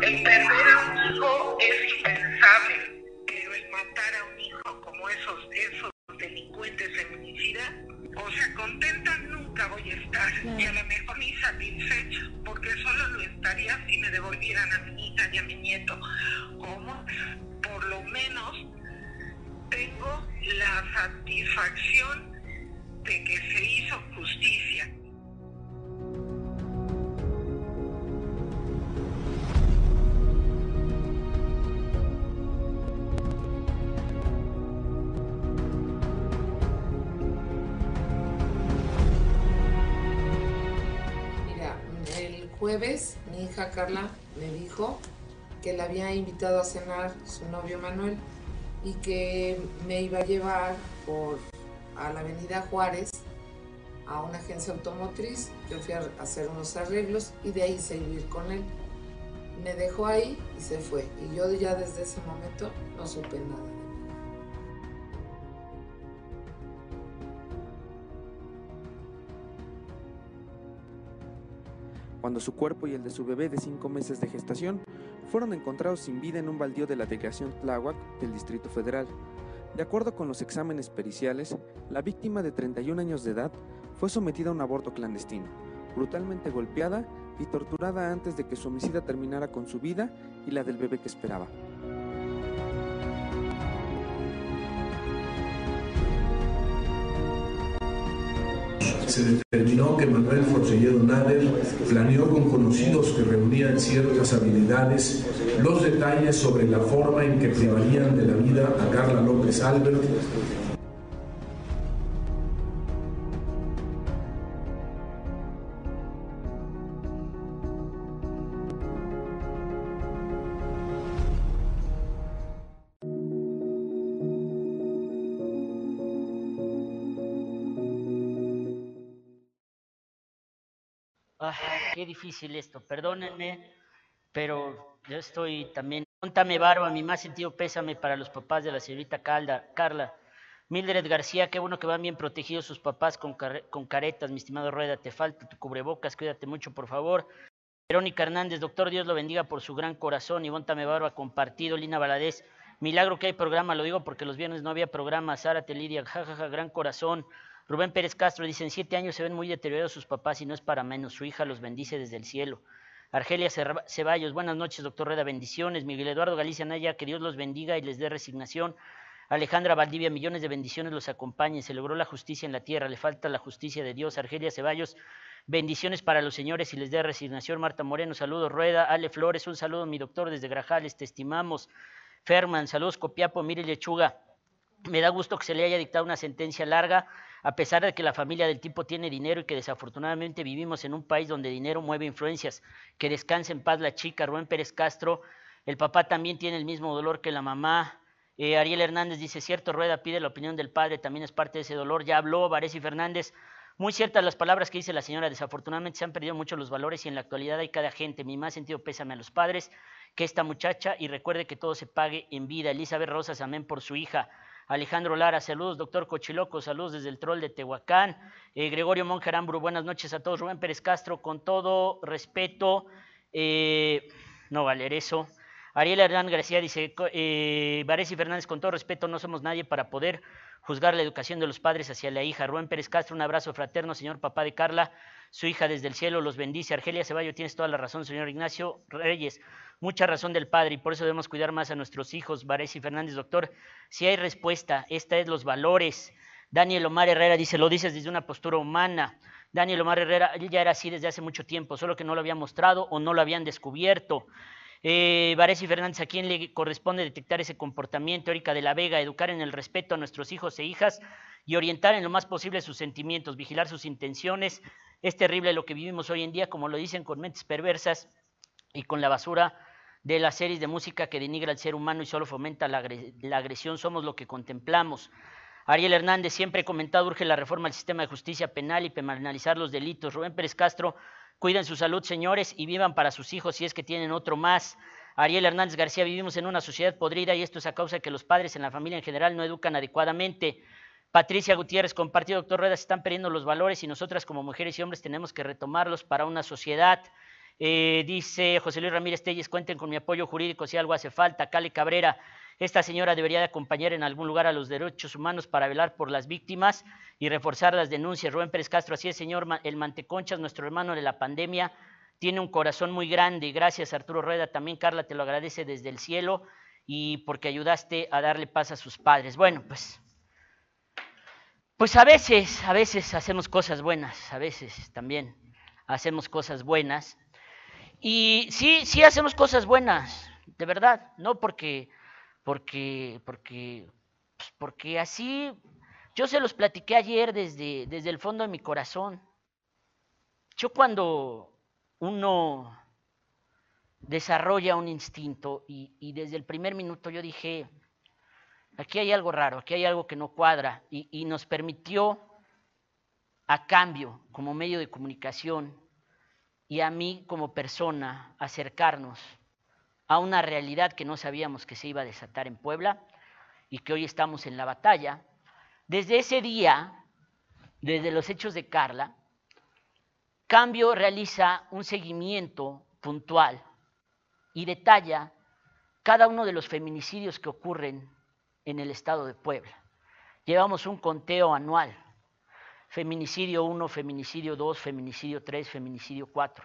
El perder a un hijo es impensable, pero el matar a un hijo como esos, esos delincuentes feminicidas, o sea, contenta nunca voy a estar, y a lo mejor ni satisfecha, porque solo lo estaría si me devolvieran a mi hija y a mi nieto. Como por lo menos tengo la satisfacción de que se hizo justicia. Jueves mi hija Carla me dijo que la había invitado a cenar su novio Manuel y que me iba a llevar por a la avenida Juárez a una agencia automotriz. Yo fui a hacer unos arreglos y de ahí se iba a ir con él. Me dejó ahí y se fue. Y yo ya desde ese momento no supe nada. Cuando su cuerpo y el de su bebé de cinco meses de gestación fueron encontrados sin vida en un baldío de la delegación Tláhuac del Distrito Federal. De acuerdo con los exámenes periciales, la víctima de 31 años de edad fue sometida a un aborto clandestino, brutalmente golpeada y torturada antes de que su homicida terminara con su vida y la del bebé que esperaba. Se determinó que Manuel Forcelledo Nader planeó con conocidos que reunían ciertas habilidades los detalles sobre la forma en que privarían de la vida a Carla López Albert qué difícil esto, perdónenme, pero yo estoy también. Contame barba, mi más sentido pésame para los papás de la señorita Carla. Mildred García, qué bueno que van bien protegidos sus papás con, con caretas, mi estimado Rueda, te falta tu cubrebocas, cuídate mucho, por favor. Verónica Hernández, doctor, Dios lo bendiga por su gran corazón. Ivonne Tame Barba, compartido. Lina Valadez, milagro que hay programa, lo digo porque los viernes no había programa. Sara Teliria, jajaja, gran corazón. Rubén Pérez Castro dice, en siete años se ven muy deteriorados sus papás y no es para menos, su hija los bendice desde el cielo. Argelia Ceballos, buenas noches, doctor Reda, bendiciones. Miguel Eduardo Galicia Naya, que Dios los bendiga y les dé resignación. Alejandra Valdivia, millones de bendiciones los acompañen. Se logró la justicia en la tierra, le falta la justicia de Dios. Argelia Ceballos, bendiciones para los señores y les dé resignación. Marta Moreno, saludos. Rueda, Ale Flores, un saludo, mi doctor, desde Grajales, te estimamos. Ferman, saludos, Copiapo, mire Lechuga. Me da gusto que se le haya dictado una sentencia larga a pesar de que la familia del tipo tiene dinero y que desafortunadamente vivimos en un país donde dinero mueve influencias. Que descanse en paz la chica, Rubén Pérez Castro. El papá también tiene el mismo dolor que la mamá. Eh, Ariel Hernández dice, cierto, Rueda pide la opinión del padre, también es parte de ese dolor. Ya habló Varesi Fernández. Muy ciertas las palabras que dice la señora, desafortunadamente se han perdido mucho los valores y en la actualidad hay cada gente. Mi más sentido pésame a los padres que esta muchacha y recuerde que todo se pague en vida. Elizabeth Rosas, amén por su hija. Alejandro Lara, saludos, doctor Cochiloco, saludos desde el troll de Tehuacán. Eh, Gregorio Monjerambro, buenas noches a todos. Rubén Pérez Castro, con todo respeto, eh, no valer eso. Ariel Hernán García dice, eh, Varese y Fernández, con todo respeto, no somos nadie para poder juzgar la educación de los padres hacia la hija. Rubén Pérez Castro, un abrazo fraterno, señor papá de Carla, su hija desde el cielo los bendice. Argelia Ceballo, tienes toda la razón, señor Ignacio Reyes mucha razón del Padre y por eso debemos cuidar más a nuestros hijos. Varese y Fernández, doctor, si hay respuesta, esta es los valores. Daniel Omar Herrera dice, lo dices desde una postura humana. Daniel Omar Herrera, él ya era así desde hace mucho tiempo, solo que no lo había mostrado o no lo habían descubierto. Eh, y Fernández, ¿a quién le corresponde detectar ese comportamiento? Erika de la Vega, educar en el respeto a nuestros hijos e hijas y orientar en lo más posible sus sentimientos, vigilar sus intenciones. Es terrible lo que vivimos hoy en día, como lo dicen con mentes perversas y con la basura de las series de música que denigra al ser humano y solo fomenta la, agresión, somos lo que contemplamos. Ariel Hernández siempre he comentado, urge la reforma del sistema de justicia penal y penalizar los delitos. Rubén Pérez Castro, cuiden su salud, señores, y vivan para sus hijos si es que tienen otro más. Ariel Hernández García, vivimos en una sociedad podrida y esto es a causa de que los padres en la familia en general no educan adecuadamente. Patricia Gutiérrez, compartido, doctor Rueda, se están perdiendo los valores y nosotras como mujeres y hombres tenemos que retomarlos para una sociedad. Eh, dice José Luis Ramírez Telles, cuenten con mi apoyo jurídico si algo hace falta. Cale Cabrera, esta señora debería de acompañar en algún lugar a los derechos humanos para velar por las víctimas y reforzar las denuncias. Rubén Pérez Castro, así es, señor. El Manteconchas, nuestro hermano de la pandemia, tiene un corazón muy grande. Gracias, Arturo Rueda. También Carla te lo agradece desde el cielo y porque ayudaste a darle paz a sus padres. Bueno, pues, pues a veces, a veces hacemos cosas buenas, a veces también hacemos cosas buenas y sí, sí hacemos cosas buenas, de verdad, no porque, porque, porque, pues porque así, yo se los platiqué ayer desde, desde el fondo de mi corazón. Yo cuando uno desarrolla un instinto y, desde el primer minuto yo dije, aquí hay algo raro, aquí hay algo que no cuadra y nos permitió a cambio como medio de comunicación y a mí como persona acercarnos a una realidad que no sabíamos que se iba a desatar en Puebla y que hoy estamos en la batalla. Desde ese día, desde los hechos de Carla, Cambio realiza un seguimiento puntual y detalla cada uno de los feminicidios que ocurren en el estado de Puebla. Llevamos un conteo anual feminicidio 1, feminicidio 2, feminicidio 3, feminicidio 4.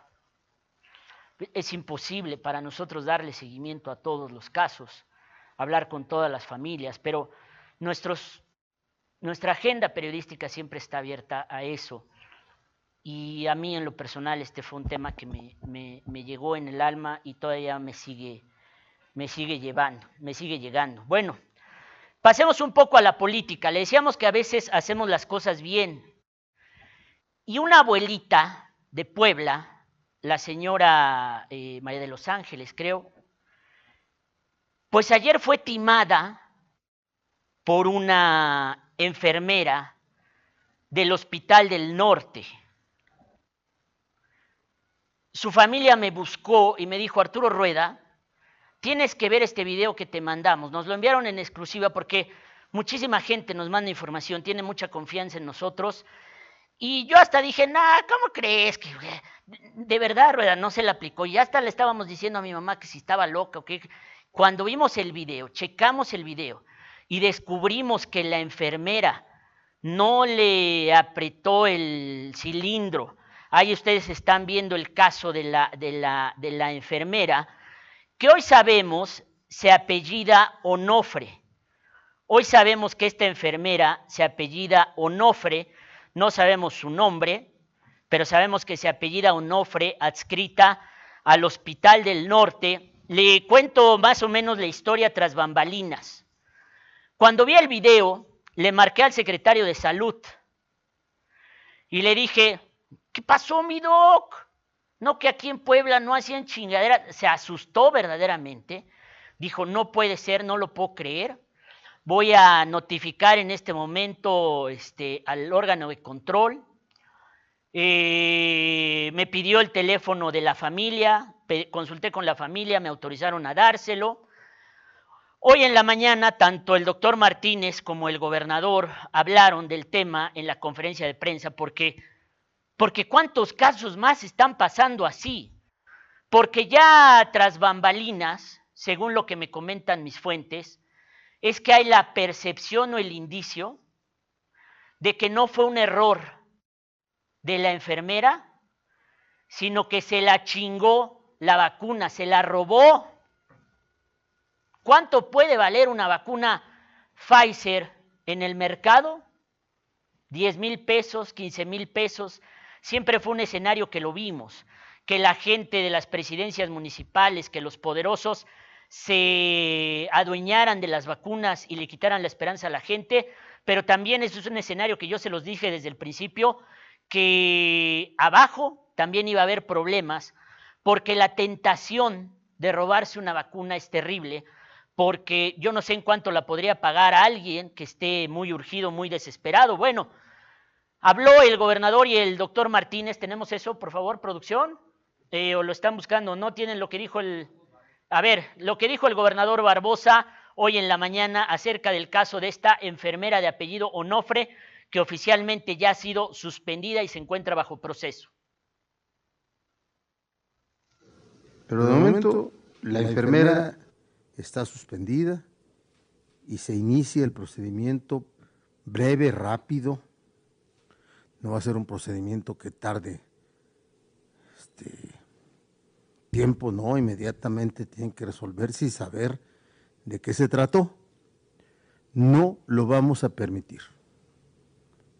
Es imposible para nosotros darle seguimiento a todos los casos, hablar con todas las familias, pero nuestra agenda periodística siempre está abierta a eso. Y a mí en lo personal este fue un tema que me llegó en el alma y todavía me sigue, me sigue llevando, me sigue llegando. Bueno, pasemos un poco a la política. Le decíamos que a veces hacemos las cosas bien, y una abuelita de Puebla, la señora eh, María de los Ángeles, creo, pues ayer fue timada por una enfermera del Hospital del Norte. su familia me buscó y me dijo, Arturo Rueda, tienes que ver este video que te mandamos. Nos lo enviaron en exclusiva porque muchísima gente nos manda información, tiene mucha confianza en nosotros. Y yo hasta dije, nah, ¿cómo crees que de verdad, Rueda, no se le aplicó? Y hasta le estábamos diciendo a mi mamá que si estaba loca o qué. Cuando vimos el video, checamos el video y descubrimos que la enfermera no le apretó el cilindro. Ahí ustedes están viendo el caso de la, de la, de la enfermera, que hoy sabemos se apellida Onofre. Hoy sabemos que esta enfermera se apellida Onofre, no sabemos su nombre, pero sabemos que se apellida Onofre, adscrita al Hospital del Norte. Le cuento más o menos la historia tras bambalinas. Cuando vi el video, le marqué al secretario de salud y le dije, ¿qué pasó, mi doc? No que aquí en Puebla no hacían chingadera. Se asustó verdaderamente. Dijo, no puede ser, no lo puedo creer. Voy a notificar en este momento este, al órgano de control. Eh, me pidió el teléfono de la familia, consulté con la familia, me autorizaron a dárselo. Hoy en la mañana, tanto el doctor Martínez como el gobernador hablaron del tema en la conferencia de prensa porque, porque cuántos casos más están pasando así. Porque ya tras bambalinas, según lo que me comentan mis fuentes, es que hay la percepción o el indicio de que no fue un error de la enfermera, sino que se la chingó la vacuna, se la robó ¿Cuánto puede valer una vacuna Pfizer en el mercado? 10 mil pesos, 15 mil pesos. Siempre fue un escenario que lo vimos, que la gente de las presidencias municipales, que los poderosos se adueñaran de las vacunas y le quitaran la esperanza a la gente, pero también eso es un escenario que yo se los dije desde el principio, que abajo también iba a haber problemas, porque la tentación de robarse una vacuna es terrible, porque yo no sé en cuánto la podría pagar a alguien que esté muy urgido, muy desesperado. Bueno, habló el gobernador y el doctor Martínez, ¿tenemos eso, por favor, producción? Eh, ¿O lo están buscando? ¿No tienen lo que dijo el... A ver, lo que dijo el gobernador Barbosa hoy en la mañana acerca del caso de esta enfermera de apellido Onofre, que oficialmente ya ha sido suspendida y se encuentra bajo proceso. Pero de momento, la enfermera está suspendida y se inicia el procedimiento breve, rápido. No va a ser un procedimiento que tarde este, tiempo, no, inmediatamente tienen que resolverse y saber de qué se trató. No lo vamos a permitir.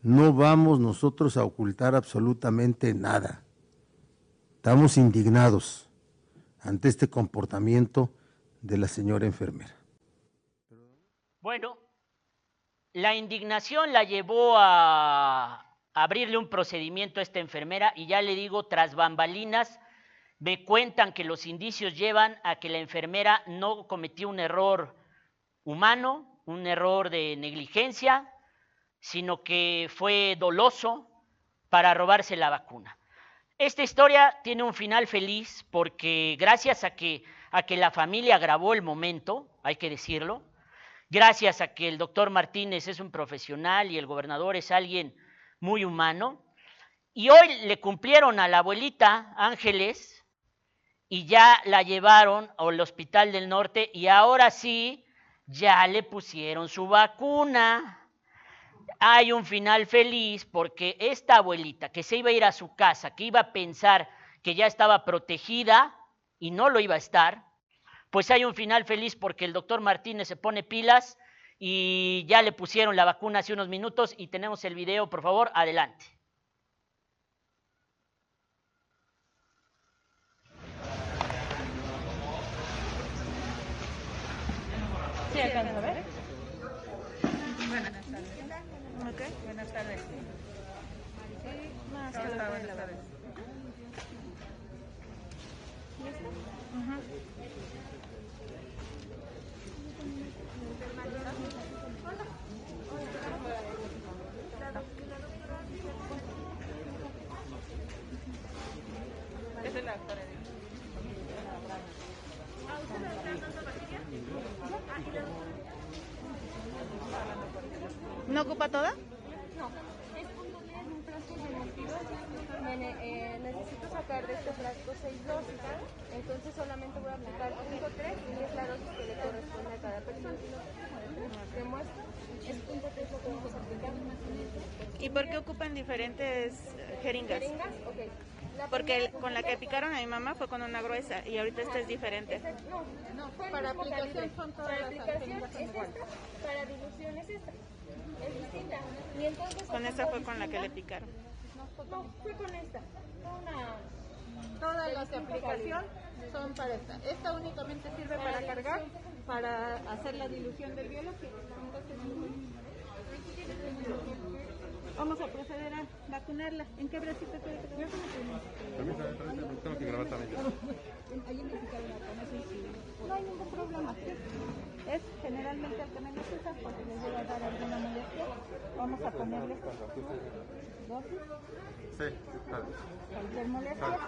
No vamos nosotros a ocultar absolutamente nada. Estamos indignados ante este comportamiento de la señora enfermera. Bueno, la indignación la llevó a abrirle un procedimiento a esta enfermera y ya le digo, tras bambalinas, me cuentan que los indicios llevan a que la enfermera no cometió un error humano, un error de negligencia, sino que fue doloso para robarse la vacuna. Esta historia tiene un final feliz porque gracias a que a que la familia grabó el momento, hay que decirlo, gracias a que el doctor Martínez es un profesional y el gobernador es alguien muy humano. Y hoy le cumplieron a la abuelita Ángeles y ya la llevaron al Hospital del Norte y ahora sí, ya le pusieron su vacuna. Hay un final feliz porque esta abuelita que se iba a ir a su casa, que iba a pensar que ya estaba protegida, y no lo iba a estar, pues hay un final feliz porque el doctor Martínez se pone pilas y ya le pusieron la vacuna hace unos minutos y tenemos el video, por favor, adelante. Sí, alcanza a ver. Buenas tardes. Okay. Buenas tardes. Buenas tardes. Buenas tardes. Esa es la ¿No ocupa toda? No, es punto 10, un frasco de 22. Nene, eh, necesito sacar de este frasco 6 dosis. Entonces solamente voy a aplicar punto 3 y es la dosis que le corresponde a cada persona. ¿Te muestro? Es punto 3 lo que vamos a aplicar. ¿Y por qué ocupan diferentes jeringas? ¿Jeringas? Ok. La Porque con la que picaron a mi mamá fue con una gruesa y ahorita esta es diferente. Esta- no, no, fue el para mismo aplicación calibre. son todas Para las aplicación es iguales. esta, para dilución es esta. Es distinta. Y entonces Con esa fue con la que le picaron. No, fue con esta. Una... Todas las aplicación calibre. son para esta. Esta únicamente sirve Para para cargar, para hacer la dilución del biológico. Vamos a proceder a vacunarla. ¿En qué bracito quiere que te Tengo que grabar también. No hay ningún problema. Es generalmente el que menos usa porque les llega a dar alguna molestia. Vamos a ponerle. Sí, vale. cualquier molestia,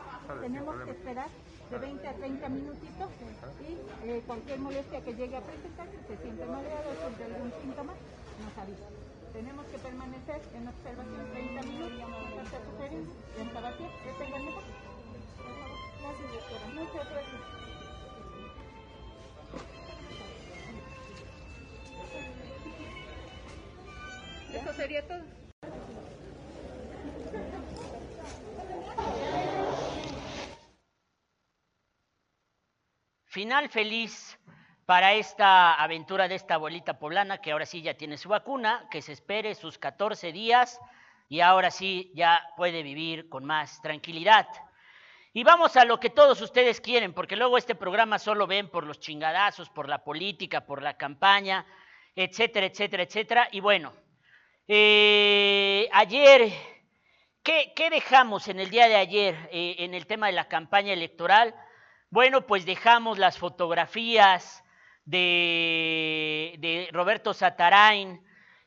tenemos que esperar de 20 a 30 minutitos y eh, cualquier molestia que llegue a presentar, si se siente mareado o siente algún síntoma, nos avisa. Tenemos que permanecer en observación 30 minutos hasta. ¿Ya tengo el número? Por favor. Gracias, doctora. Muchas gracias. Sería todo. Final feliz para esta aventura de esta abuelita poblana que ahora sí ya tiene su vacuna, que se espere sus 14 días y ahora sí ya puede vivir con más tranquilidad. Y vamos a lo que todos ustedes quieren, porque luego este programa solo ven por los chingadazos, por la política, por la campaña, etcétera, etcétera, etcétera. Y bueno, eh, ayer, ¿qué, dejamos en el día de ayer eh, en el tema de la campaña electoral? Bueno, pues dejamos las fotografías de, de Roberto Satarain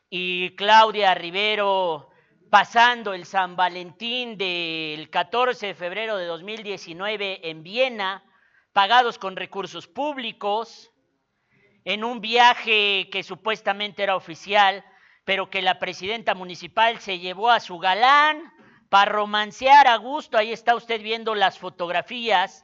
y Claudia Rivero pasando el San Valentín del 14 de febrero de 2019 en Viena, pagados con recursos públicos, en un viaje que supuestamente era oficial, pero que la presidenta municipal se llevó a su galán para romancear a gusto. Ahí está usted viendo las fotografías.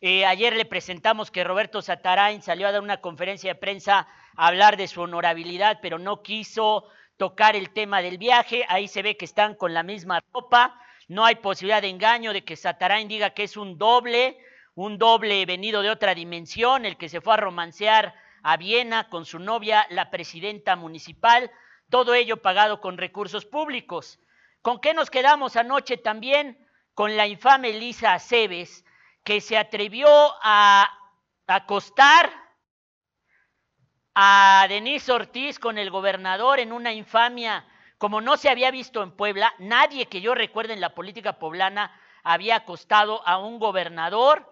Eh, ayer le presentamos que Roberto Satarain salió a dar una conferencia de prensa a hablar de su honorabilidad, pero no quiso tocar el tema del viaje. Ahí se ve que están con la misma ropa. No hay posibilidad de engaño de que Satarain diga que es un doble, un doble venido de otra dimensión, el que se fue a romancear a Viena con su novia, la presidenta municipal. Todo ello pagado con recursos públicos. ¿Con qué nos quedamos anoche también? Con la infame Lisa Aceves, que se atrevió a acostar a Denise Ortiz con el gobernador en una infamia como no se había visto en Puebla. Nadie que yo recuerde en la política poblana había acostado a un gobernador,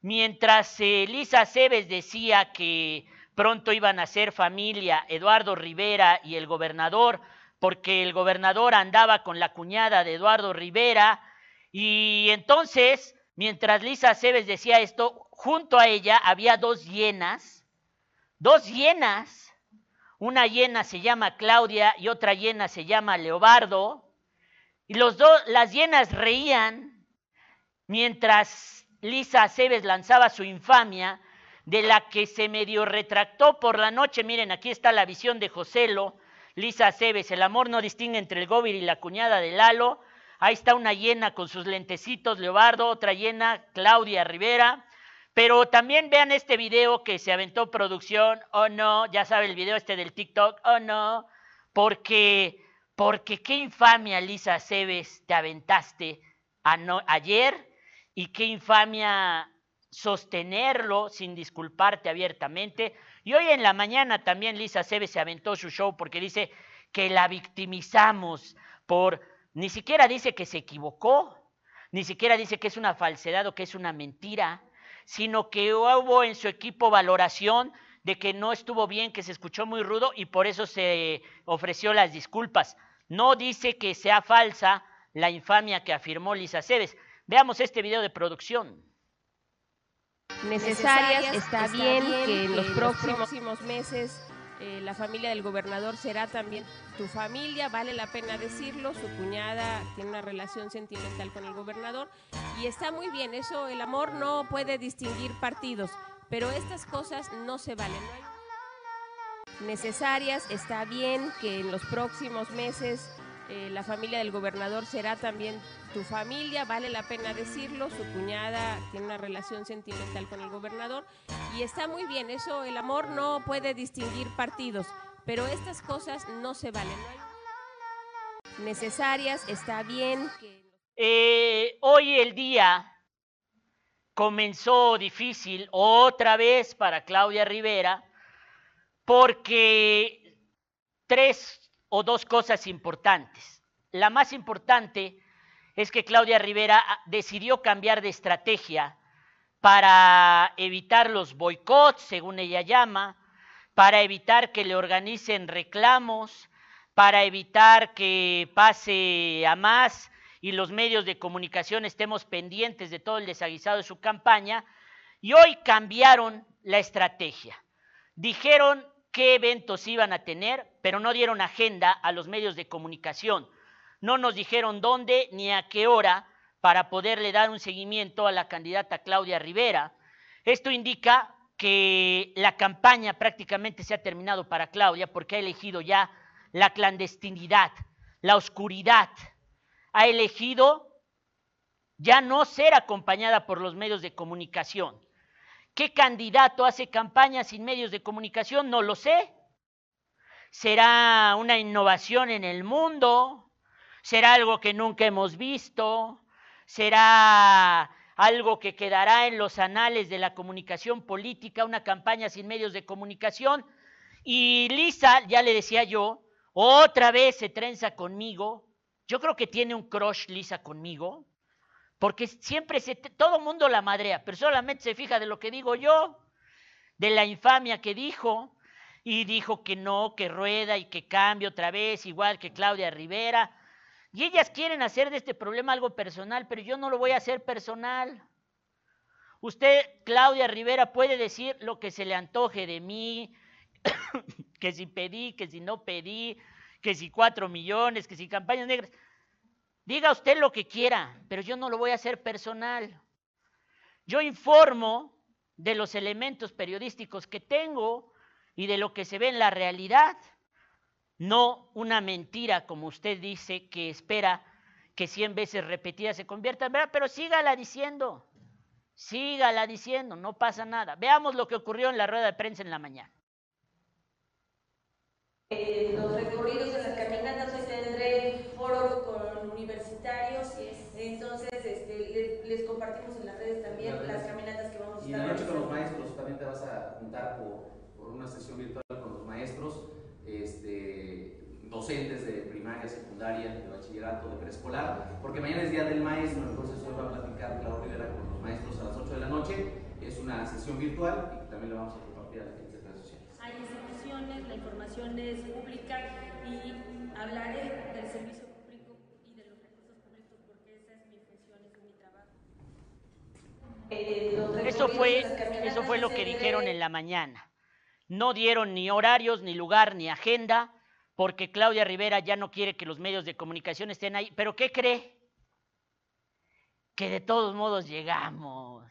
mientras Lisa Aceves decía que pronto iban a ser familia Eduardo Rivera y el gobernador, porque el gobernador andaba con la cuñada de Eduardo Rivera, y entonces, mientras Lisa Aceves decía esto, junto a ella había dos hienas, dos hienas, una hiena se llama Claudia y otra hiena se llama Leobardo, y los las hienas reían mientras Lisa Aceves lanzaba su infamia, de la que se medio retractó por la noche. Miren, aquí está la visión de Joselo, Lisa Aceves, el amor no distingue entre el Gobir y la cuñada de Lalo. Ahí está una hiena con sus lentecitos, Leobardo, otra hiena, Claudia Rivera. Pero también vean este video que se aventó producción, oh no, ya sabe el video este del TikTok, oh no, porque, porque qué infamia, Lisa Aceves, te aventaste ayer y qué infamia sostenerlo sin disculparte abiertamente. Y hoy en la mañana también Lisa Aceves se aventó su show porque dice que la victimizamos por, ni siquiera dice que se equivocó, ni siquiera dice que es una falsedad o que es una mentira, sino que hubo en su equipo valoración de que no estuvo bien, que se escuchó muy rudo y por eso se ofreció las disculpas. No dice que sea falsa la infamia que afirmó Lisa Aceves. Veamos este video de producción. Necesarias. Está bien que en los próximos meses eh, la familia del gobernador será también tu familia, vale la pena decirlo, su cuñada tiene una relación sentimental con el gobernador y está muy bien, eso el amor no puede distinguir partidos, pero estas cosas no se valen. No hay necesarias, está bien que en los próximos meses eh, la familia del gobernador será también tu familia, vale la pena decirlo, su cuñada tiene una relación sentimental con el gobernador y está muy bien, eso el amor no puede distinguir partidos, pero estas cosas no se valen. No hay necesarias, está bien que... Eh, hoy el día comenzó difícil otra vez para Claudia Rivera porque tres o dos cosas importantes. La más importante es que Claudia Rivera ah, decidió cambiar de estrategia para evitar los boicots, según ella llama, para evitar que le organicen reclamos, para evitar que pase a más y los medios de comunicación estemos pendientes de todo el desaguisado de su campaña. Y hoy cambiaron la estrategia. Dijeron qué eventos iban a tener, pero no dieron agenda a los medios de comunicación. No nos dijeron dónde ni a qué hora para poderle dar un seguimiento a la candidata Claudia Rivera. Esto indica que la campaña prácticamente se ha terminado para Claudia porque ha elegido ya la clandestinidad, la oscuridad. Ha elegido ya no ser acompañada por los medios de comunicación. ¿Qué candidato hace campaña sin medios de comunicación? No lo sé. ¿Será una innovación en el mundo? ¿Será algo que nunca hemos visto? ¿Será algo que quedará en los anales de la comunicación política, una campaña sin medios de comunicación? Y Lisa, ya le decía yo, otra vez se trenza conmigo. Yo creo que tiene un crush Lisa conmigo. Porque siempre se, todo mundo la madrea, pero solamente se fija de lo que digo yo, de la infamia que dijo, y dijo que no, que rueda y que cambie otra vez, igual que Claudia Rivera. Y ellas quieren hacer de este problema algo personal, pero yo no lo voy a hacer personal. Usted, Claudia Rivera, puede decir lo que se le antoje de mí, (coughs) que si pedí, que si no pedí, que si cuatro millones, que si campañas negras. Diga usted lo que quiera, pero yo no lo voy a hacer personal. Yo informo de los elementos periodísticos que tengo y de lo que se ve en la realidad, no una mentira como usted dice que espera que cien veces repetida se convierta en verdad, pero sígala diciendo, sígala diciendo, no pasa nada. Veamos lo que ocurrió en la rueda de prensa en la mañana. Eh, los recorridos de las caminatas, hoy tendré foro con universitarios, entonces este, les, les, compartimos en las redes también las caminatas que vamos a estar Y en la noche con los maestros también te vas a juntar por, por una sesión virtual con los maestros, este, docentes de primaria, secundaria, de bachillerato, de preescolar, porque mañana es Día del Maestro, entonces hoy va a platicar Claudio Rivera con los maestros a las 8 de la noche, es una sesión virtual y también la vamos a compartir a la gente de redes sociales. Hay instituciones, la información es pública y hablaré del servicio público y de los recursos públicos porque esa es mi función, es mi trabajo. Eh, eso fue, eso fue lo que dijeron en la mañana. No dieron ni horarios, ni lugar, ni agenda, porque Claudia Rivera ya no quiere que los medios de comunicación estén ahí. Pero ¿qué cree? Que de todos modos llegamos.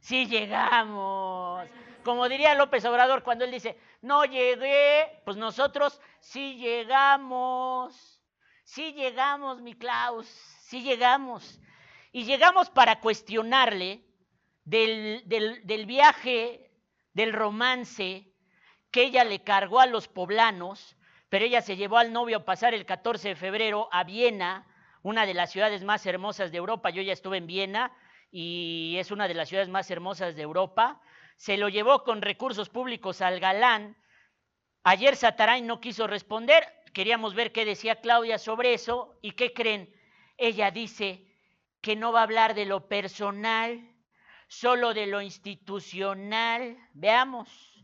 Sí llegamos. Como diría López Obrador cuando él dice, no llegué, pues nosotros sí llegamos. Sí llegamos, mi Klaus, sí llegamos. Y llegamos para cuestionarle del, del, del viaje del romance que ella le cargó a los poblanos, pero ella se llevó al novio a pasar el 14 de febrero a Viena, una de las ciudades más hermosas de Europa. Yo ya estuve en Viena y es una de las ciudades más hermosas de Europa. Se lo llevó con recursos públicos al galán. Ayer Sataray no quiso responder. Queríamos ver qué decía Claudia sobre eso. ¿Y qué creen? Ella dice que no va a hablar de lo personal, solo de lo institucional. Veamos.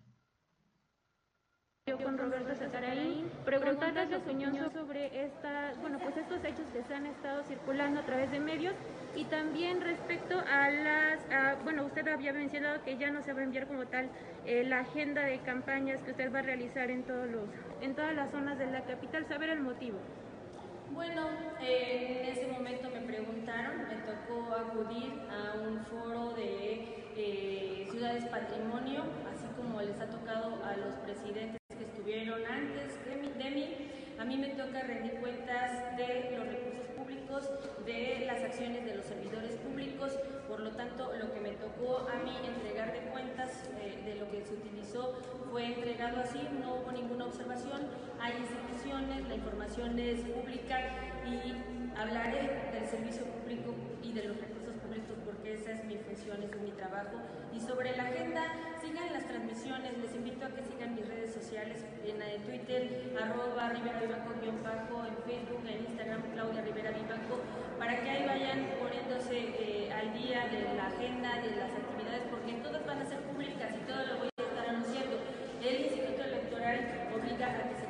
con Roberto Sataraí, preguntarle su opinión sobre esta, bueno, pues estos hechos que se han estado circulando a través de medios y también respecto a las, a- bueno, usted había mencionado que ya no se va a enviar como tal eh, la agenda de campañas que usted va a realizar en todos los, en todas las zonas de la capital, saber el motivo. Bueno, eh, en ese momento me preguntaron, me tocó acudir a un foro de eh, ciudades patrimonio, así como les ha tocado a los presidentes que estuvieron antes de mí, de mí. A mí me toca rendir cuentas de los recursos públicos, de las acciones de los servidores públicos, por lo tanto lo que me tocó a mí entregar de cuentas eh, de lo que se utilizó fue entregado así, no hubo ninguna observación, hay instituciones, la información es pública y hablaré del servicio público y de los recursos públicos porque esa es mi función, ese es mi trabajo. Y sobre la agenda, sigan las transmisiones, les invito a que sigan mis redes sociales en Twitter, arroba Rivera Vivanco guion bajo, en Facebook, en Instagram, Claudia Rivera Vivanco, para que ahí vayan poniéndose eh, al día de la agenda, de las actividades, porque todas van a ser públicas y todo lo voy a estar anunciando. El Instituto Electoral obliga a que se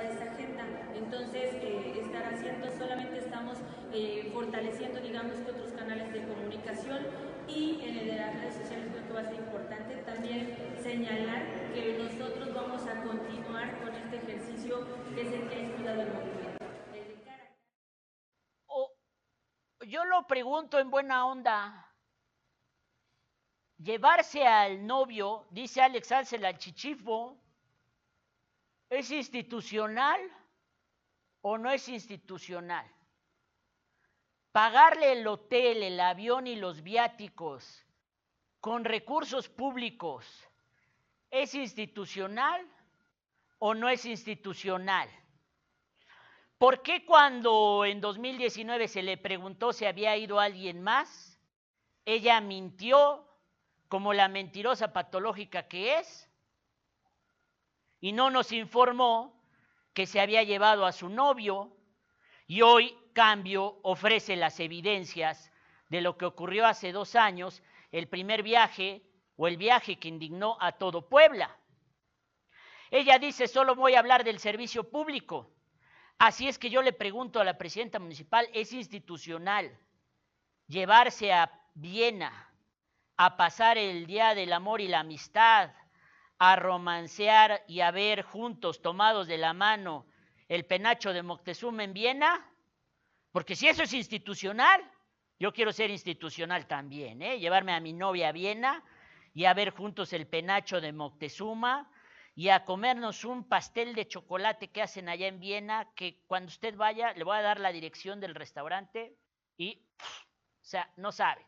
comparta esa agenda, entonces eh, estar haciendo, solamente estamos eh, fortaleciendo, digamos, que otros canales de comunicación y en el de las redes sociales creo que va importante también señalar que nosotros vamos a continuar con este ejercicio que es el que ha inspirado el movimiento. Yo lo pregunto en buena onda. Llevarse al novio, dice Alex Alcel al chichifo, ¿es institucional o no es institucional? Pagarle el hotel, el avión y los viáticos con recursos públicos, ¿es institucional o no es institucional? ¿Por qué cuando en 2019 se le preguntó si había ido alguien más, ella mintió como la mentirosa patológica que es y no nos informó que se había llevado a su novio y hoy cambio ofrece las evidencias de lo que ocurrió hace dos años, el primer viaje o el viaje que indignó a todo Puebla. Ella dice, solo voy a hablar del servicio público. Así es que yo le pregunto a la presidenta municipal, ¿es institucional llevarse a Viena a pasar el Día del Amor y la Amistad, a romancear y a ver juntos, tomados de la mano, el penacho de Moctezuma en Viena? Porque si eso es institucional, yo quiero ser institucional también, ¿eh? llevarme a mi novia a Viena y a ver juntos el penacho de Moctezuma y a comernos un pastel de chocolate que hacen allá en Viena, que cuando usted vaya, le voy a dar la dirección del restaurante y, o sea, no sabe.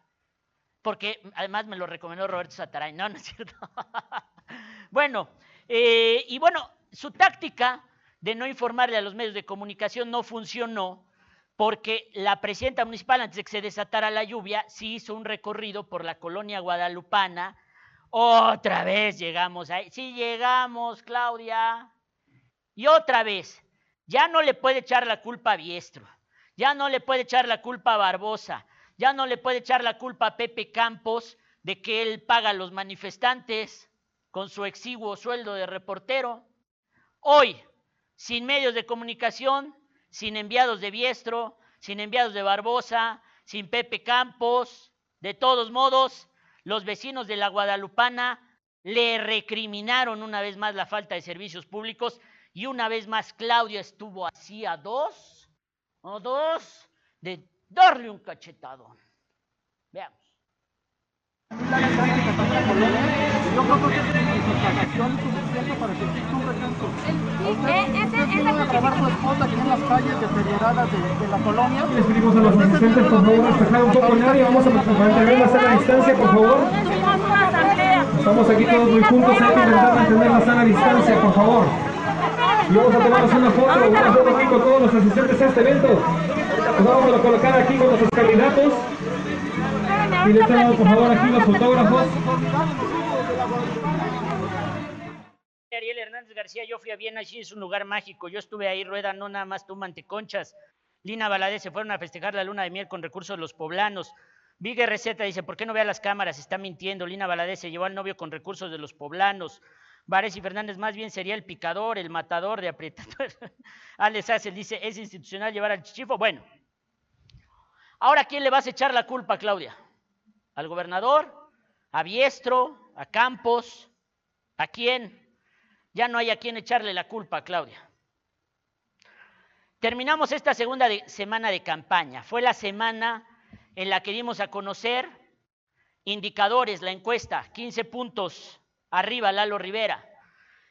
Porque además me lo recomendó Roberto Sataray, no, no es cierto. (laughs) bueno, eh, y bueno, su táctica de no informarle a los medios de comunicación no funcionó porque la presidenta municipal, antes de que se desatara la lluvia, sí hizo un recorrido por la colonia guadalupana. Otra vez llegamos ahí. Sí llegamos, Claudia. Y otra vez, ya no le puede echar la culpa a Biestro, ya no le puede echar la culpa a Barbosa, ya no le puede echar la culpa a Pepe Campos de que él paga a los manifestantes con su exiguo sueldo de reportero. Hoy, sin medios de comunicación, sin enviados de Biestro, sin enviados de Barbosa, sin Pepe Campos, de todos modos, los vecinos de la Guadalupana le recriminaron una vez más la falta de servicios públicos y una vez más Claudia estuvo así a dos, o dos, de darle un cachetadón. Veamos. Yo creo que es justificación suficiente para que exista un recurso. ¿Usted tiene a grabar su esposa aquí en las calles deterioradas de, de la colonia? Les pedimos a los asistentes, por favor, despejar un poco el área. Vamos a mantener la sana distancia, por favor. Estamos aquí todos muy juntos. Hay que intentar mantener la sana distancia, por favor. Y vamos a tomarnos una foto, una foto aquí con todos los asistentes a este evento. Nos vamos a colocar aquí con nuestros candidatos. Y de este lado, por favor, aquí los fotógrafos. Ariel Hernández García, yo fui a Viena, sí, es un lugar mágico. Yo estuve ahí, Rueda, no nada más tú, manteconchas. Lina Valadez se fueron a festejar la luna de miel con recursos de los poblanos. Vigue Receta dice, ¿por qué no ve a las cámaras? Está mintiendo. Lina Valadez se llevó al novio con recursos de los poblanos. Vares y Fernández más bien sería el picador, el matador de apretador. (laughs) Alex Hassel dice, ¿es institucional llevar al chichifo? Bueno, ahora ¿a quién le vas a echar la culpa, Claudia? ¿Al gobernador? ¿A Biestro? ¿A Campos? ¿A quién? Ya no hay a quién echarle la culpa, Claudia. Terminamos esta segunda semana de campaña. Fue la semana en la que dimos a conocer indicadores, la encuesta, 15 puntos arriba, Lalo Rivera.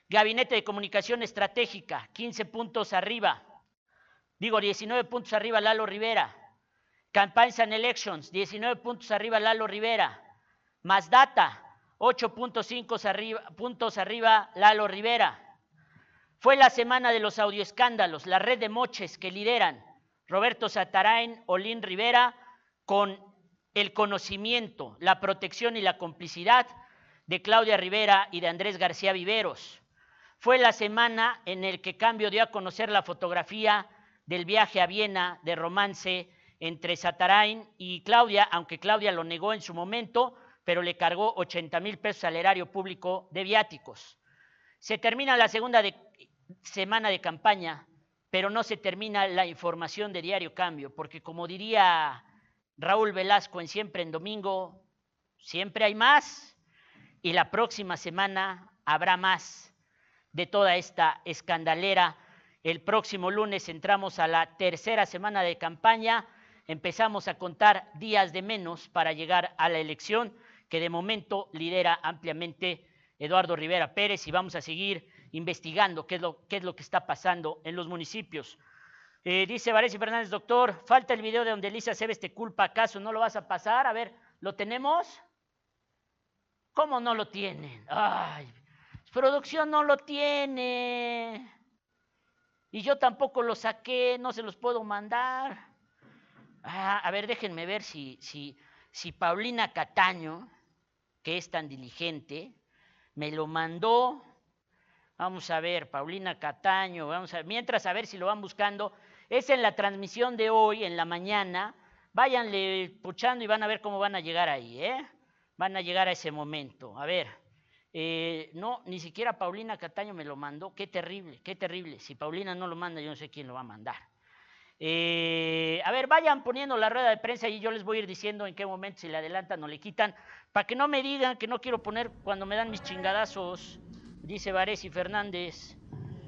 Gabinete de Comunicación Estratégica, 15 puntos arriba. Digo, 19 puntos arriba, Lalo Rivera. Campaigns and Elections, 19 puntos arriba, Lalo Rivera. Más Data, 8.5 arriba, puntos arriba, Lalo Rivera. Fue la semana de los audioescándalos, la red de moches que lideran Roberto Satarain, Olín Rivera, con el conocimiento, la protección y la complicidad de Claudia Rivera y de Andrés García Viveros. Fue la semana en el que Cambio dio a conocer la fotografía del viaje a Viena de romance entre Satarain y Claudia, aunque Claudia lo negó en su momento, pero le cargó 80 mil pesos al erario público de viáticos. Se termina la segunda semana de campaña, pero no se termina la información de Diario Cambio, porque como diría Raúl Velasco en Siempre en Domingo, siempre hay más y la próxima semana habrá más de toda esta escandalera. El próximo lunes entramos a la tercera semana de campaña, empezamos a contar días de menos para llegar a la elección que de momento lidera ampliamente Eduardo Rivera Pérez y vamos a seguir investigando qué es lo, qué es lo que está pasando en los municipios. Eh, dice Varese Fernández, doctor, falta el video de donde Elisa Cebes te culpa, ¿acaso no lo vas a pasar? A ver, ¿lo tenemos? ¿Cómo no lo tienen? Ay, producción no lo tiene. Y yo tampoco lo saqué, no se los puedo mandar. Ah, a ver, déjenme ver si, si, si Paulina Cataño, que es tan diligente, me lo mandó Vamos a ver, Paulina Cataño, vamos a mientras a ver si lo van buscando. Es en la transmisión de hoy, en la mañana. Váyanle puchando y van a ver cómo van a llegar ahí, ¿eh? Van a llegar a ese momento. A ver, eh, no, ni siquiera Paulina Cataño me lo mandó. Qué terrible, qué terrible. Si Paulina no lo manda, yo no sé quién lo va a mandar. Eh, a ver, vayan poniendo la rueda de prensa y yo les voy a ir diciendo en qué momento si le adelantan o le quitan, para que no me digan que no quiero poner cuando me dan mis chingadazos dice Varesi Fernández.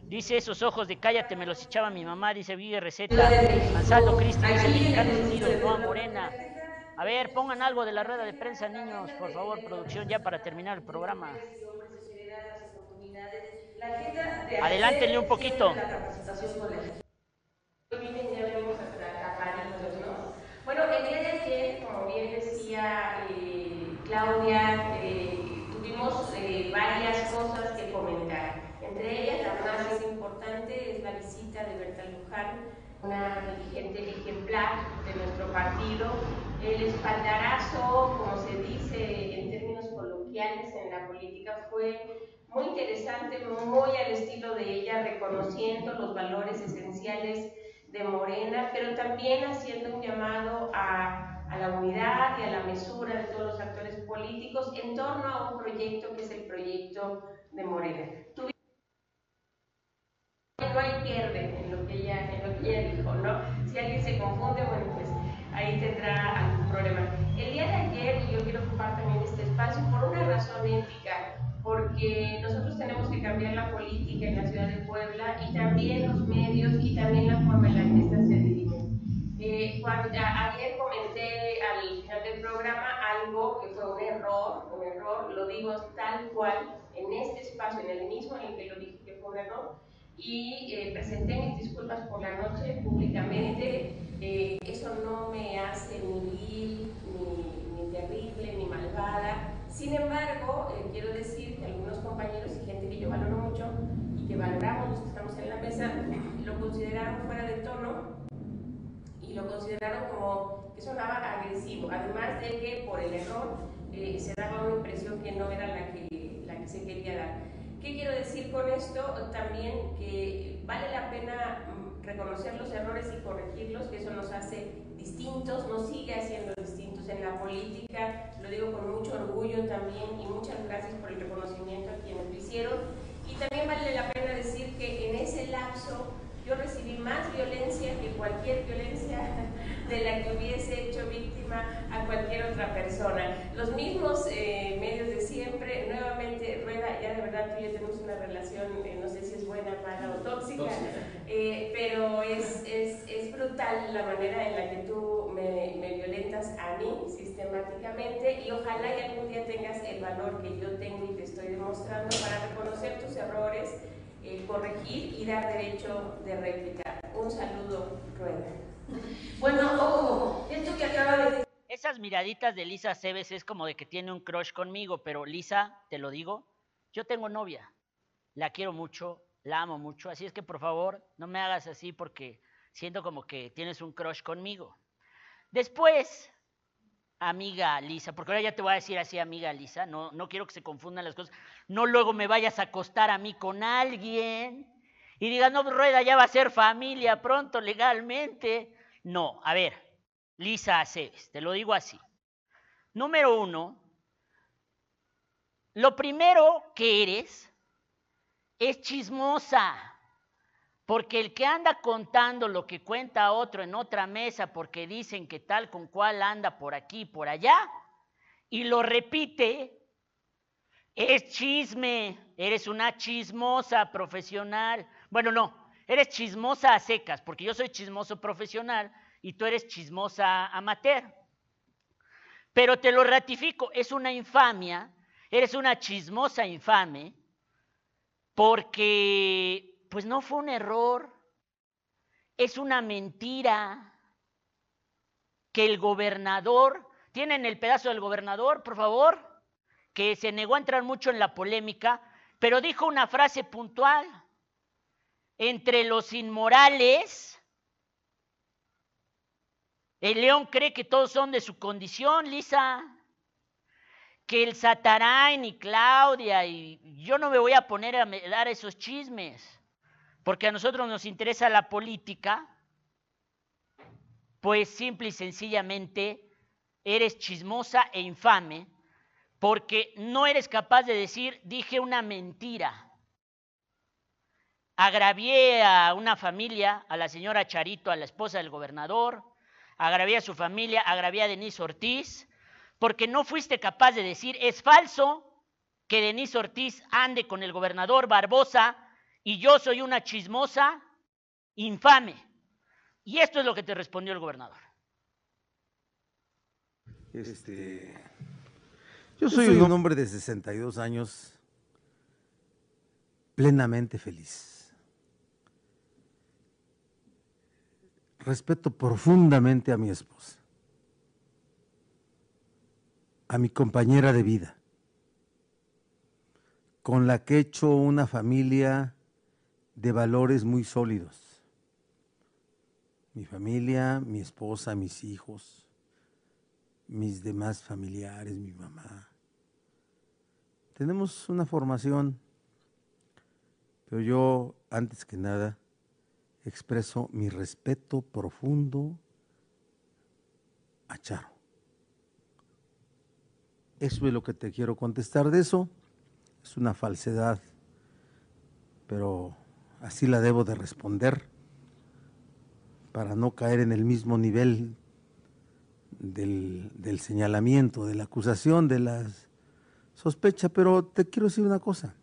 Dice esos ojos de cállate, me los echaba mi mamá, dice Vigue Receta. Ansaldo Cristian, dice mexicano unido de Nueva Morena. A ver, pongan algo de la rueda de prensa, niños, por favor, producción, ya para terminar el programa. Adelántenle un poquito. Bueno, el día de ayer, como bien decía eh, Claudia, eh, tuvimos eh, varias cosas que comentar. Entre ellas, la más importante es la visita de Berta Luján, una dirigente ejemplar de nuestro partido. El espaldarazo, como se dice en términos coloquiales en la política, fue muy interesante, muy al estilo de ella, reconociendo los valores esenciales de Morena, pero también haciendo un llamado a a la unidad y a la mesura de todos los actores políticos en torno a un proyecto que es el proyecto de Morena. No hay pierde en lo, que ella, en lo que ella dijo, ¿no? Si alguien se confunde, bueno, pues ahí tendrá algún problema. El día de ayer, y yo quiero ocupar también este espacio por una razón ética, porque nosotros tenemos que cambiar la política en la ciudad de Puebla y también los medios y también la forma en la que esta se dirige. Eh, cuando, ayer comenté al final del programa algo que fue un error, un error, lo digo tal cual, en este espacio, en el mismo en el que lo dije que fue un error, y eh, presenté mis disculpas por la noche públicamente. Eh, eso no me hace ni vil, ni, ni terrible, ni malvada. Sin embargo, quiero decir que algunos compañeros y gente que yo valoro mucho y que valoramos los que estamos en la mesa, lo consideraron fuera de tono lo consideraron como que sonaba agresivo, además de que por el error eh, se daba una impresión que no era la que, la que se quería dar. ¿Qué quiero decir con esto? También que vale la pena reconocer los errores y corregirlos, que eso nos hace distintos, nos sigue haciendo distintos en la política, lo digo con mucho orgullo también y muchas gracias por el reconocimiento a quienes lo hicieron. Y también vale la pena decir que en ese lapso yo recibí más violencia que cualquier violencia de la que hubiese hecho víctima a cualquier otra persona. Los mismos eh, medios de siempre, nuevamente, Rueda, ya de verdad tú y yo tenemos una relación, eh, no sé si es buena, mala o tóxica, eh, pero es, es, es, brutal la manera en la que tú me, me, violentas a mí sistemáticamente y ojalá y algún día tengas el valor que yo tengo y te estoy demostrando para reconocer tus errores corregir y dar derecho de réplica. Un saludo, Rueda. Bueno, ojo, esto que acaba de. Esas miraditas de Lisa Cebes es como de que tiene un crush conmigo, pero Lisa, te lo digo, yo tengo novia, la quiero mucho, la amo mucho, así es que por favor no me hagas así porque siento como que tienes un crush conmigo. Después, amiga Lisa, porque ahora ya te voy a decir así, amiga Lisa, no, no quiero que se confundan las cosas, no luego me vayas a acostar a mí con alguien y digas, no, Rueda ya va a ser familia pronto legalmente. No, a ver, Lisa Aceves, te lo digo así. Número uno, lo primero que eres es chismosa. Porque el que anda contando lo que cuenta otro en otra mesa porque dicen que tal con cual anda por aquí, por allá, y lo repite, es chisme, eres una chismosa profesional. Bueno, no, eres chismosa a secas, porque yo soy chismoso profesional y tú eres chismosa amateur. Pero te lo ratifico, es una infamia, eres una chismosa infame, porque pues no fue un error, es una mentira que el gobernador, ¿tienen el pedazo del gobernador, por favor? Que se negó a entrar mucho en la polémica, pero dijo una frase puntual. Entre los inmorales, el león cree que todos son de su condición, Lisa que el Satarain y Claudia y yo no me voy a poner a dar esos chismes porque a nosotros nos interesa la política, pues simple y sencillamente eres chismosa e infame porque no eres capaz de decir, dije una mentira. Agravié a una familia, a la señora Charito, a la esposa del gobernador, agravié a su familia, agravié a Denise Ortiz, porque no fuiste capaz de decir, es falso que Denise Ortiz ande con el gobernador Barbosa y yo soy una chismosa infame. Y esto es lo que te respondió el gobernador. Este, yo soy un hombre de 62 años plenamente feliz. Respeto profundamente a mi esposa, a mi compañera de vida, con la que he hecho una familia de valores muy sólidos. Mi familia, mi esposa, mis hijos, mis demás familiares, mi mamá. Tenemos una formación, pero yo, antes que nada, expreso mi respeto profundo a Charo. Eso es lo que te quiero contestar de eso. Es una falsedad, pero así la debo de responder para no caer en el mismo nivel del, del, señalamiento, de la acusación, de la sospecha. Pero te quiero decir una cosa.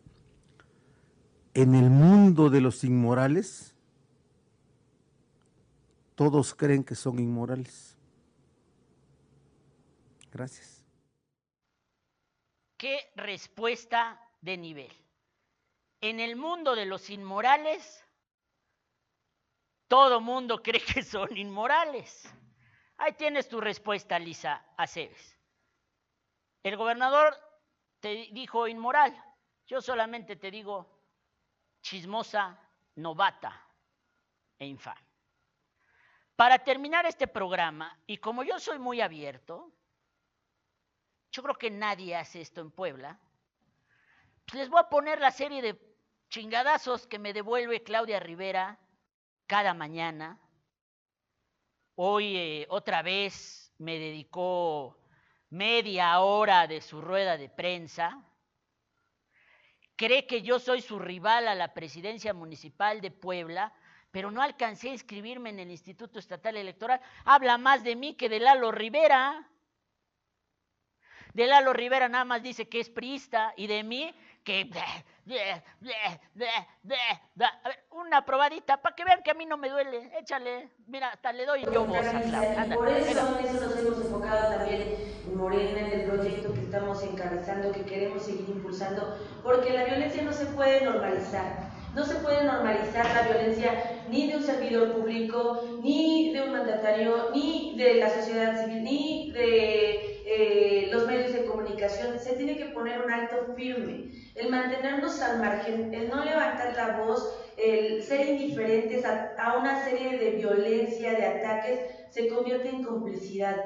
En el mundo de los inmorales, todos creen que son inmorales. Gracias. ¿Qué respuesta de nivel? en el mundo de los inmorales, todo mundo (laughs) cree que son inmorales. Ahí tienes tu respuesta, Lisa Aceves. El gobernador te dijo inmoral. Yo solamente te digo chismosa, novata e infame. Para terminar este programa, y como yo soy muy abierto, yo creo que nadie hace esto en Puebla, pues les voy a poner la serie de chingadazos que me devuelve Claudia Rivera cada mañana. Hoy eh, otra vez me dedicó media hora de su rueda de prensa. Cree que yo soy su rival a la presidencia municipal de Puebla, pero no alcancé a inscribirme en el Instituto Estatal Electoral. Habla más de mí que de Lalo Rivera. De Lalo Rivera nada más dice que es priista y de mí que... (laughs) A ver, una probadita para que vean que a mí no me duele. Échale. Mira, hasta le doy yo voz a Clau. Anda, Por eso, eso nos hemos enfocado también en Morena, en el proyecto que estamos encabezando, que queremos seguir impulsando, porque la violencia no se puede normalizar. No se puede normalizar la violencia ni de un servidor público, ni de un mandatario, ni de la sociedad civil, ni de eh, los medios de comunicación. Se tiene que poner un alto firme. El mantenernos al margen, el no levantar la voz, el ser indiferentes a, a una serie de violencia, de ataques, se convierte en complicidad.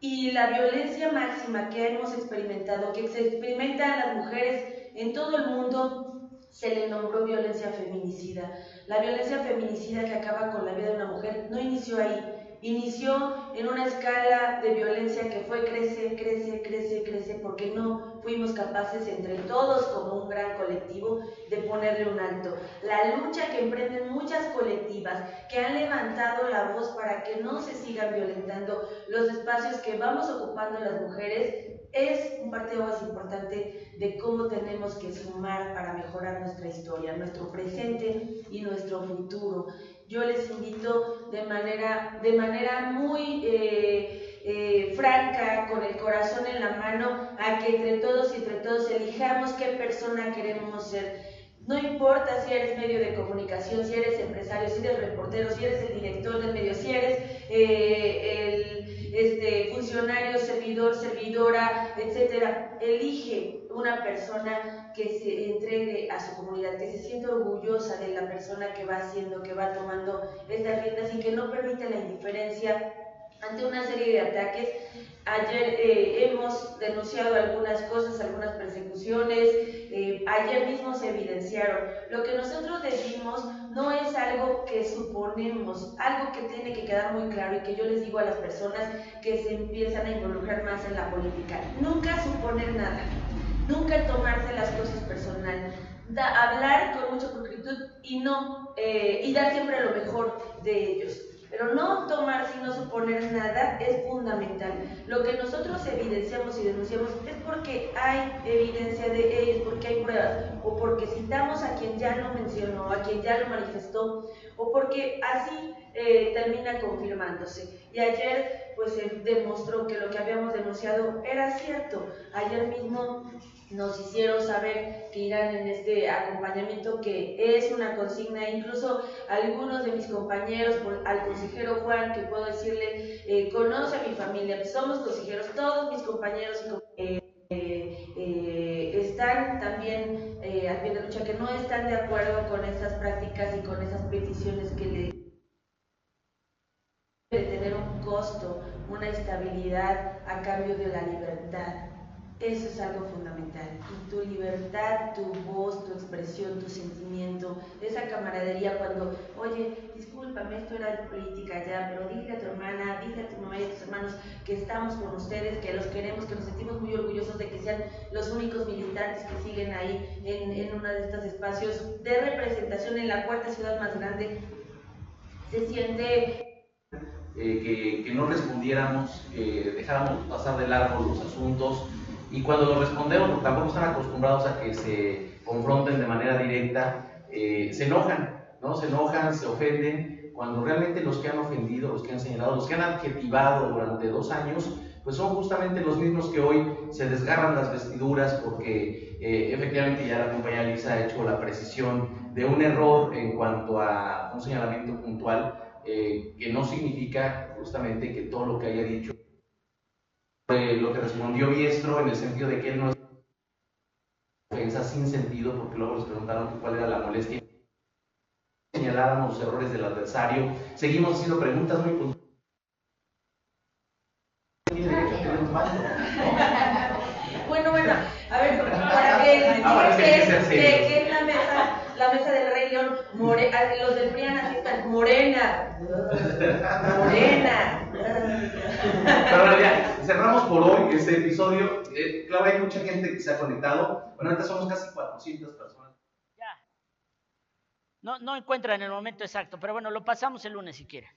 Y la violencia máxima que hemos experimentado, que se experimenta en las mujeres en todo el mundo, se le nombró violencia feminicida. La violencia feminicida que acaba con la vida de una mujer no inició ahí, inició en una escala de violencia que fue crece, crece, crece, crece, porque no fuimos capaces entre todos como un gran colectivo de ponerle un alto. La lucha que emprenden muchas colectivas que han levantado la voz para que no se sigan violentando los espacios que vamos ocupando las mujeres es un parteaguas importante de cómo tenemos que sumar para mejorar nuestra historia, nuestro presente y nuestro futuro. Yo les invito de manera, de manera muy eh, eh, franca, con el corazón en la mano, a que entre todos y entre todos elijamos qué persona queremos ser. No importa si eres medio de comunicación, si eres empresario, si eres reportero, si eres el director del medio, si eres eh, el este, funcionario, servidor, servidora, etcétera. Elige una persona que se entregue a su comunidad, que se sienta orgullosa de la persona que va haciendo, que va tomando estas riendas y que no permite la indiferencia ante una serie de ataques. Ayer eh, hemos denunciado algunas cosas, algunas persecuciones, eh, ayer mismo se evidenciaron. Lo que nosotros decimos no es algo que suponemos, algo que tiene que quedar muy claro y que yo les digo a las personas que se empiezan a involucrar más en la política. Nunca suponer nada, nunca tomarse las cosas personal. Hablar con mucha pulcritud y no eh, y dar siempre lo mejor de ellos. Pero no tomar sino suponer nada es fundamental. Lo que nosotros evidenciamos y denunciamos es porque hay evidencia de ellos, porque hay pruebas, o porque citamos a quien ya lo mencionó, a quien ya lo manifestó, o porque así eh, termina confirmándose. Y ayer pues se demostró que lo que habíamos denunciado era cierto. Ayer mismo nos hicieron saber que irán en este acompañamiento que es una consigna, incluso algunos de mis compañeros, al consejero Juan, que puedo decirle, eh, conoce a mi familia, somos consejeros, todos mis compañeros eh, eh, están también al pie de lucha, que no están de acuerdo con esas prácticas y con esas peticiones que le de tener un costo, una estabilidad a cambio de la libertad. Eso es algo fundamental. Y tu libertad, tu voz, tu expresión, tu sentimiento, esa camaradería cuando, oye, discúlpame, esto era política ya, pero dile a tu hermana, dile a tu mamá y a tus hermanos que estamos con ustedes, que los queremos, que nos sentimos muy orgullosos de que sean los únicos militantes que siguen ahí en, en uno de estos espacios de representación en la cuarta ciudad más grande. Se siente eh, que, que no respondiéramos, que dejáramos pasar de largo los asuntos y cuando los respondemos, porque tampoco están acostumbrados a que se confronten de manera directa, eh, se enojan, ¿no? Se enojan, se ofenden, cuando realmente los que han ofendido, los que han señalado, los que han adjetivado durante dos años, pues son justamente los mismos que hoy se desgarran las vestiduras porque eh, efectivamente ya la compañera Lisa ha hecho la precisión de un error en cuanto a un señalamiento puntual eh, que no significa justamente que todo lo que haya dicho lo que respondió Biestro en el sentido de que él no es ofensa sin sentido, porque luego les preguntaron cuál era la molestia. Señaláramos los errores del adversario, seguimos haciendo preguntas muy puntuales. Bueno, bueno, a ver, (laughs) para que Ah, que es la mesa, la mesa del Rey León, More, ah, los del PRIAN así están, morena, (laughs) morena. Pero bueno, ya, cerramos por hoy este episodio. Eh, claro, hay mucha gente que se ha conectado. Bueno, ahorita somos casi 400 personas. No, no encuentran el momento exacto, pero bueno, lo pasamos el lunes si quieren.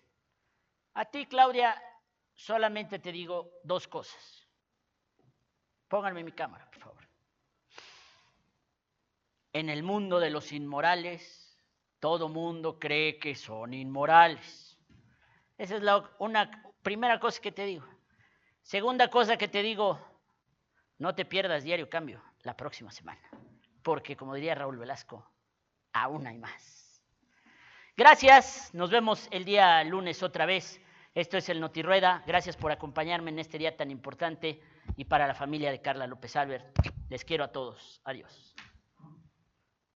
A ti, Claudia, solamente te digo dos cosas. Pónganme mi cámara, por favor. En el mundo de los inmorales, todo mundo cree que son inmorales. Esa es la, una primera cosa que te digo. Segunda cosa que te digo, no te pierdas diario cambio la próxima semana, porque como diría Raúl Velasco, aún hay más. Gracias, nos vemos el día lunes otra vez. Esto es el Notirrueda. Gracias por acompañarme en este día tan importante y para la familia de Carla López Albert. Les quiero a todos. Adiós.